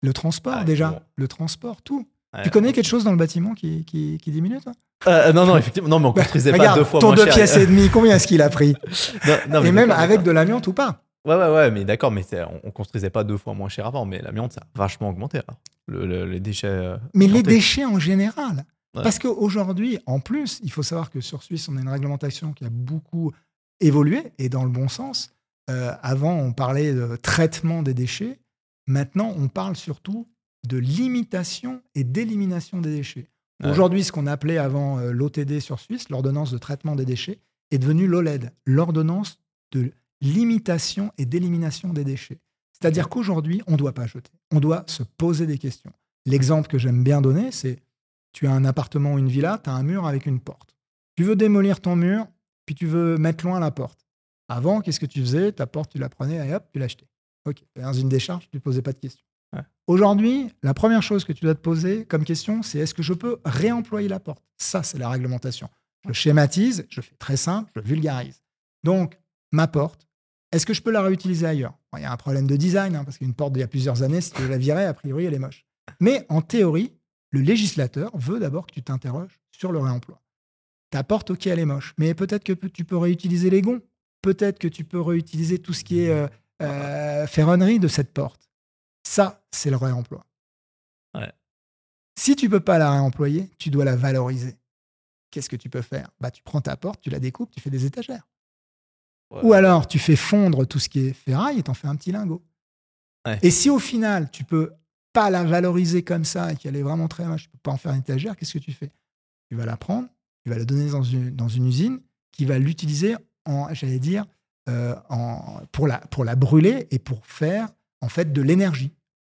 Le transport, Ah, déjà. bon. Le transport, tout. Tu connais quelque chose dans le bâtiment qui, qui, qui diminue, toi? Euh, Non, non, effectivement. Non, mais on construisait pas Regarde, deux fois ton moins deux cher. pièces et demie, combien est-ce qu'il a pris? <laughs> Non, non, mais Et même avec de l'amiante ou pas Ouais, ouais, ouais, mais d'accord, mais on, on construisait pas deux fois moins cher avant, mais l'amiante, ça a vachement augmenté. Le, le- les déchets. euh, Mais les déchets en général. Ouais. Parce qu'aujourd'hui, en plus, il faut savoir que sur Suisse, on a une réglementation qui a beaucoup évolué et dans le bon sens. Euh, avant, on parlait de traitement des déchets. Maintenant, on parle surtout de limitation et d'élimination des déchets. Ouais. Aujourd'hui, ce qu'on appelait avant euh, l'OTD sur Suisse, l'ordonnance de traitement des déchets, est devenue l'OLED, l'ordonnance de limitation et d'élimination des déchets. C'est-à-dire qu'aujourd'hui, on ne doit pas jeter, on doit se poser des questions. L'exemple que j'aime bien donner, c'est tu as un appartement ou une villa, tu as un mur avec une porte. Tu veux démolir ton mur, puis tu veux mettre loin la porte. Avant, qu'est-ce que tu faisais? Ta porte, tu la prenais et hop, tu l'achetais. Ok, dans une décharge, tu ne posais pas de questions. Ouais. Aujourd'hui, la première chose que tu dois te poser comme question, c'est est-ce que je peux réemployer la porte? Ça, c'est la réglementation. Je schématise, je fais très simple, je vulgarise. Donc, ma porte, est-ce que je peux la réutiliser ailleurs? Bon, Il y a un problème de design, hein, parce qu'une porte d'il y a plusieurs années, si tu la virer, a priori, elle est moche. Mais en théorie, le législateur veut d'abord que tu t'interroges sur le réemploi. Ta porte, ok, elle est moche, mais peut-être que tu peux réutiliser les gonds. Peut-être que tu peux réutiliser tout ce qui est euh, euh, ferronnerie de cette porte. Ça, c'est le réemploi. Ouais. Si tu peux pas la réemployer, tu dois la valoriser. Qu'est-ce que tu peux faire? Bah, Tu prends ta porte, tu la découpes, tu fais des étagères. Ouais. Ou alors, tu fais fondre tout ce qui est ferraille et t'en fais un petit lingot. Ouais. Et si au final, tu peux pas la valoriser comme ça et qu'elle est vraiment très moche, tu peux pas en faire une étagère, qu'est-ce que tu fais? Tu vas la prendre, tu vas la donner dans une, dans une usine qui va l'utiliser en, j'allais dire, euh, en, pour, la, pour la brûler et pour faire en fait de l'énergie.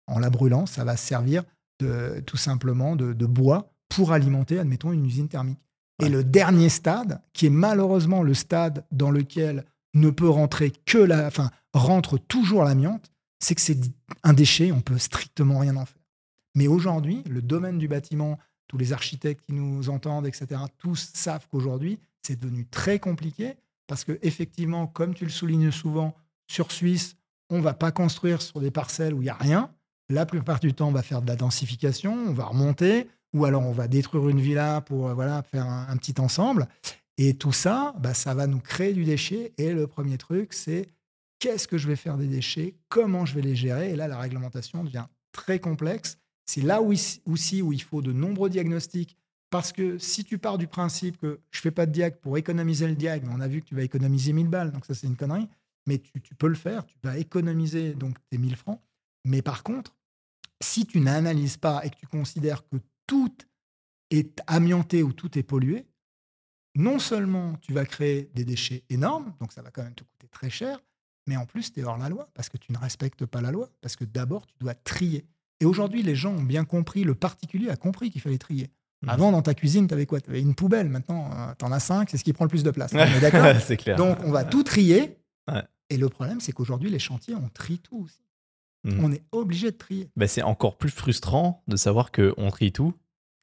En la brûlant, ça va servir de, tout simplement de, de bois pour alimenter, admettons, une usine thermique. Et le dernier stade, qui est malheureusement le stade dans lequel ne peut rentrer que la, enfin, rentre toujours l'amiante, c'est que c'est un déchet, on peut strictement rien en faire. Mais aujourd'hui, le domaine du bâtiment, tous les architectes qui nous entendent, etc., tous savent qu'aujourd'hui, c'est devenu très compliqué parce que effectivement, comme tu le soulignes souvent, sur Suisse, on va pas construire sur des parcelles où il y a rien. La plupart du temps, on va faire de la densification, on va remonter, ou alors on va détruire une villa pour euh, voilà faire un, un petit ensemble. Et tout ça, bah, ça va nous créer du déchet. Et le premier truc, c'est qu'est-ce que je vais faire des déchets, comment je vais les gérer. Et là, la réglementation devient très complexe. C'est là aussi où il faut de nombreux diagnostics. Parce que si tu pars du principe que je fais pas de diag pour économiser le diag, on a vu que tu vas économiser 1000 balles, donc ça c'est une connerie, mais tu, tu peux le faire, tu vas économiser donc tes 1000 francs. Mais par contre, Si tu n'analyses pas et que tu considères que tout est amianté ou tout est pollué, non seulement tu vas créer des déchets énormes, donc ça va quand même te coûter très cher, mais en plus tu es hors la loi parce que tu ne respectes pas la loi, parce que d'abord tu dois trier. Et aujourd'hui, les gens ont bien compris, le particulier a compris qu'il fallait trier. Mmh. Avant, dans ta cuisine, tu avais quoi? Tu avais une poubelle. Maintenant, euh, tu en as cinq, c'est ce qui prend le plus de place. <laughs> On est d'accord? C'est clair. Donc, on va tout trier. Et le problème, c'est qu'aujourd'hui, les chantiers, on trie tout aussi. Mmh. On est obligé de trier. Ben, c'est encore plus frustrant de savoir qu'on trie tout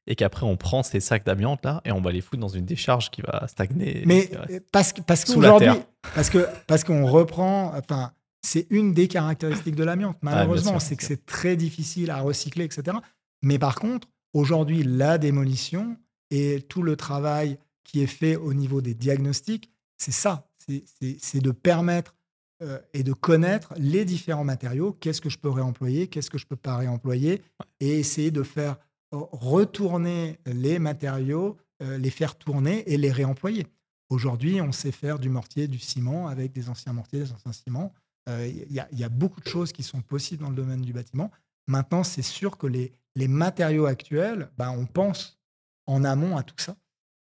et qu'après on prend ces sacs d'amiante là et on va les foutre dans une décharge qui va stagner. Mais parce, parce qu'aujourd'hui, parce que parce qu'on reprend, enfin, c'est une des caractéristiques de l'amiante. Malheureusement, c'est que c'est très difficile à recycler, etc. Mais par contre, aujourd'hui, la démolition et tout le travail qui est fait au niveau des diagnostics, c'est ça, c'est de permettre euh, et de connaître les différents matériaux, qu'est-ce que je peux réemployer, qu'est-ce que je peux pas réemployer, et essayer de faire retourner les matériaux, euh, les faire tourner et les réemployer. Aujourd'hui, on sait faire du mortier, du ciment avec des anciens mortiers, des anciens ciments. Euh, il y, a beaucoup de choses qui sont possibles dans le domaine du bâtiment. Maintenant, c'est sûr que les, les matériaux actuels, bah, on pense en amont à tout ça.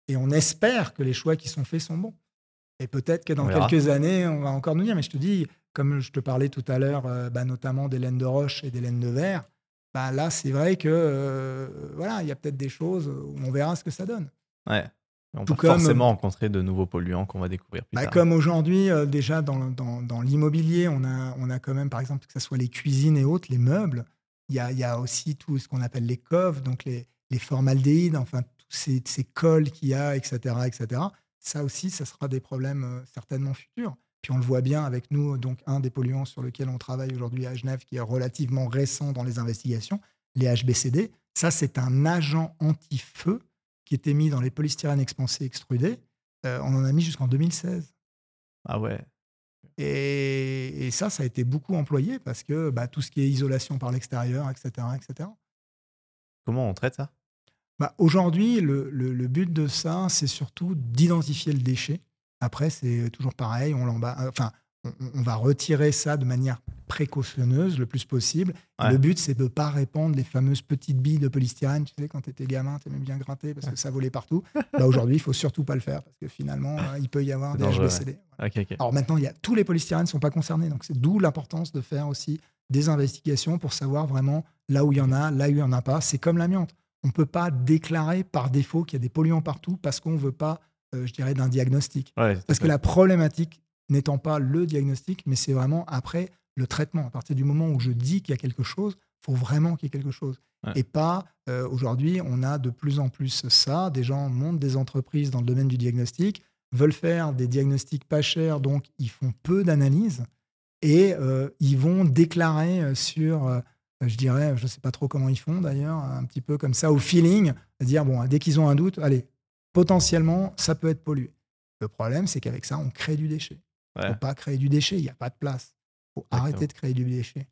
Et on espère que les choix qui sont faits sont bons. Et peut-être que dans quelques années, on va encore nous dire, mais je te dis, comme je te parlais tout à l'heure, euh, bah, notamment des laines de roche et des laines de verre, bah là, c'est vrai que euh, voilà, il y a peut-être des choses où on verra ce que ça donne. Ouais. On va forcément rencontrer de nouveaux polluants qu'on va découvrir plus bah, tard. Comme aujourd'hui, euh, déjà dans, dans, dans l'immobilier, on a, on a quand même, par exemple, que ce soit les cuisines et autres, les meubles, il y a, y a, aussi tout ce qu'on appelle les coves, donc les, les formaldéhydes, enfin, tous ces, ces cols qu'il y a, etc., etc. Ça aussi, ça sera des problèmes euh, certainement futurs. Puis on le voit bien avec nous, donc un des polluants sur lequel on travaille aujourd'hui à Genève, qui est relativement récent dans les investigations, les HBCD. Ça, c'est un agent anti-feu qui était mis dans les polystyrènes expansés extrudés. Euh, on en a mis jusqu'en 2016. Ah ouais. Et, ça, ça a été beaucoup employé parce que bah, tout ce qui est isolation par l'extérieur, etc., etc. Comment on traite ça? Bah, Aujourd'hui, le, le, but de ça, c'est surtout d'identifier le déchet après, c'est toujours pareil, on, enfin, on, va retirer ça de manière précautionneuse le plus possible. Le but, c'est de ne pas répandre les fameuses petites billes de polystyrène. Tu sais, quand tu étais gamin, tu aimais bien gratter parce que ça volait partout. <laughs> bah, Aujourd'hui, il faut surtout pas le faire parce que finalement, euh, il peut y avoir des HBCD. Alors maintenant, y a, tous les polystyrènes ne sont pas concernés. Donc c'est d'où l'importance de faire aussi des investigations pour savoir vraiment là où il y en a, là où il n'y en a pas. C'est comme l'amiante. On ne peut pas déclarer par défaut qu'il y a des polluants partout parce qu'on ne veut pas euh, je dirais, d'un diagnostic. Parce que la problématique n'étant pas le diagnostic, mais c'est vraiment après le traitement. À partir du moment où je dis qu'il y a quelque chose, il faut vraiment qu'il y ait quelque chose. Et pas, euh, aujourd'hui, on a de plus en plus ça. Des gens montent des entreprises dans le domaine du diagnostic, veulent faire des diagnostics pas chers, donc ils font peu d'analyses et euh, ils vont déclarer sur, je dirais, je ne sais pas trop comment ils font d'ailleurs, un petit peu comme ça, au feeling, dire, bon, dès qu'ils ont un doute, allez, potentiellement, ça peut être pollué. Le problème, c'est qu'avec ça, on crée du déchet. Il ne faut pas créer du déchet, il n'y a pas de place. Il faut arrêter de créer du déchet.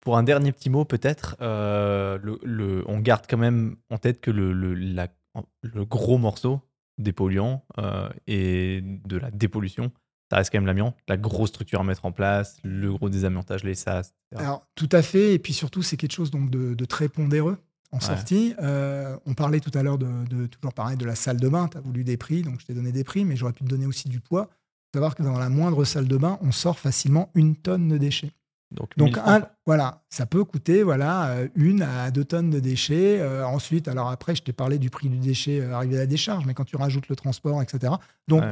Pour un dernier petit mot, peut-être, euh, le, on garde quand même en tête que le, le, gros morceau des polluants euh, et de la dépollution, ça reste quand même l'amiant, la grosse structure à mettre en place, le gros désamiantage, les SAS. Etc. Alors, tout à fait. Et puis surtout, c'est quelque chose donc, de, de très pondéreux en sortie. Euh, on parlait tout à l'heure de, toujours pareil de la salle de bain. Tu as voulu des prix, donc je t'ai donné des prix, mais j'aurais pu te donner aussi du poids. Faut savoir que dans la moindre salle de bain, on sort facilement une tonne de déchets. Donc, voilà, ça peut coûter voilà euh, une à deux tonnes de déchets. Euh, ensuite, alors après, je t'ai parlé du prix du déchet euh, arrivé à la décharge, mais quand tu rajoutes le transport, etc. Donc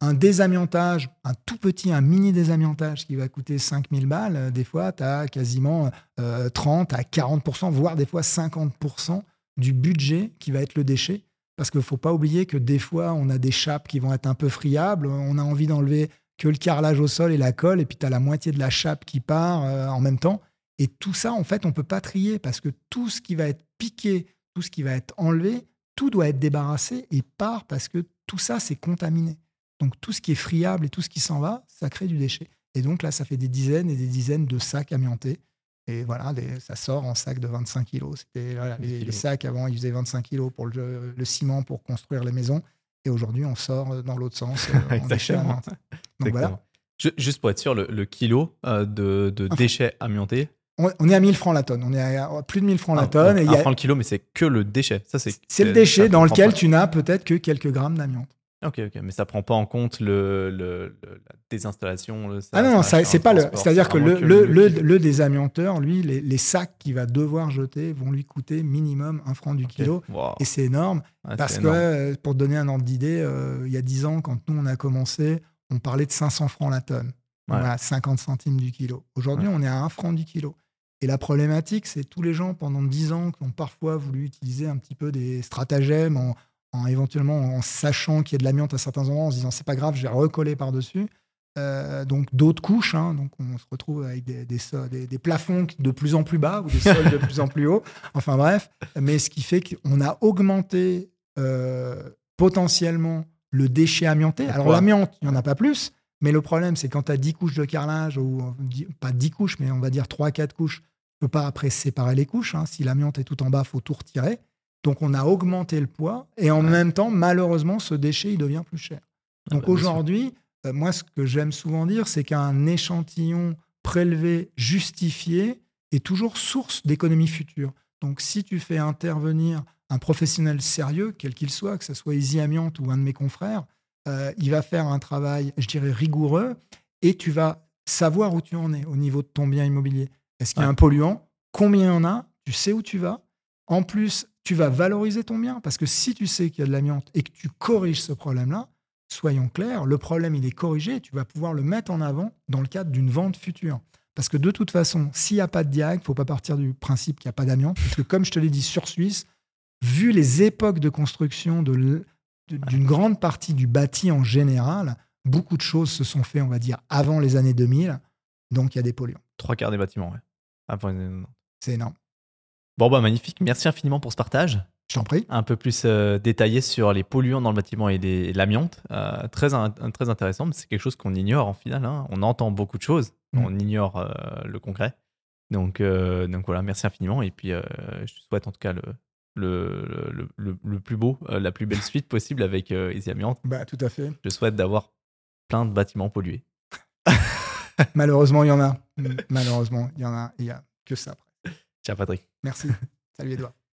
un, désamiantage, un tout petit, un mini désamiantage qui va coûter 5000 balles, des fois, tu as quasiment 30 à 40%, voire des fois 50% du budget qui va être le déchet. Parce qu'il ne faut pas oublier que des fois, on a des chapes qui vont être un peu friables, on a envie d'enlever que le carrelage au sol et la colle, et puis tu as la moitié de la chape qui part euh, en même temps. Et tout ça, en fait, on ne peut pas trier parce que tout ce qui va être piqué, tout ce qui va être enlevé, tout doit être débarrassé et part parce que tout ça, c'est contaminé. Donc tout ce qui est friable et tout ce qui s'en va, ça crée du déchet. Et donc là, ça fait des dizaines et des dizaines de sacs amiantés. Et voilà, ça sort en sacs de 25 kilos. C'était les, sacs avant, ils faisaient 25 kilos pour le, le, ciment pour construire les maisons. Et aujourd'hui, on sort euh, dans l'autre sens. <laughs> Euh, Donc voilà. Juste pour être sûr, le, kilo euh, de, de déchets amiantés, on, est à 1000 francs la tonne. On est à plus de 1000 francs la ah, tonne. et 1 franc le kilo, mais c'est que le déchet. Ça, c'est, c'est le déchet dans lequel tu n'as peut-être que quelques grammes d'amiante. Ok, ok, mais ça prend pas en compte le, le, la désinstallation. ah non, non c'est pas le. C'est-à-dire que, le, le, le, désamianteur, lui, les, les sacs qu'il va devoir jeter vont lui coûter minimum un franc du kilo. Et c'est énorme. parce que, euh, pour donner un ordre d'idée, euh, il y a 10 ans, quand nous, on a commencé, on parlait de 500 francs la tonne. Voilà, 50 centimes du kilo. Aujourd'hui, on est à 1 franc du kilo. Et la problématique, c'est tous les gens pendant 10 ans qui ont parfois voulu utiliser un petit peu des stratagèmes en en éventuellement en sachant qu'il y a de l'amiante à certains endroits, en se disant c'est pas grave, je vais recoller par-dessus. Euh, donc d'autres couches, hein. donc on se retrouve avec des, des, des, plafonds de plus en plus bas ou des sols de plus en plus hauts. <laughs> Enfin bref, mais ce qui fait qu'on a augmenté euh, potentiellement le déchet amianté. Alors l'amiante, il n'y en a pas plus, mais le problème c'est quand tu as 10 couches de carrelage, ou pas 10 couches, mais on va dire 3-4 couches, tu peux pas après séparer les couches. Hein. Si l'amiante est tout en bas, faut tout retirer. Donc on a augmenté le poids et en même temps, malheureusement, ce déchet, il devient plus cher. Ah Donc bah, aujourd'hui, euh, moi, ce que j'aime souvent dire, c'est qu'un échantillon prélevé, justifié, est toujours source d'économie future. Donc si tu fais intervenir un professionnel sérieux, quel qu'il soit, que ce soit Easy Amiante ou un de mes confrères, euh, il va faire un travail, je dirais, rigoureux et tu vas savoir où tu en es au niveau de ton bien immobilier. Est-ce qu'il y a un polluant? Combien il y en a? Tu sais où tu vas? En plus, tu vas valoriser ton bien. Parce que si tu sais qu'il y a de l'amiante et que tu corriges ce problème-là, soyons clairs, le problème, il est corrigé tu vas pouvoir le mettre en avant dans le cadre d'une vente future. Parce que de toute façon, s'il n'y a pas de diag, il ne faut pas partir du principe qu'il n'y a pas d'amiante. Parce que comme je te l'ai dit sur Suisse, vu les époques de construction d'une grande partie du bâti en général, beaucoup de choses se sont faites, on va dire, avant les années 2000. Donc il y a des polluants. Trois quarts des bâtiments, ouais. C'est énorme. Bon, bah magnifique. Merci infiniment pour ce partage. Je t'en prie. Un peu plus euh, détaillé sur les polluants dans le bâtiment et, l'amiante. Euh, très, très intéressant. C'est quelque chose qu'on ignore en final. Hein. On entend beaucoup de choses, mais mm. on ignore euh, le concret. Donc, donc voilà, merci infiniment. Et puis, je souhaite en tout cas le, le, le, le, plus beau, la plus belle suite possible avec Easy Amiante. Bah, tout à fait. Je souhaite d'avoir plein de bâtiments pollués. <laughs> Malheureusement, il y en a. Malheureusement, il y en a. Il n'y a que ça. Ciao Patrick. Merci. <laughs> Salut Edouard.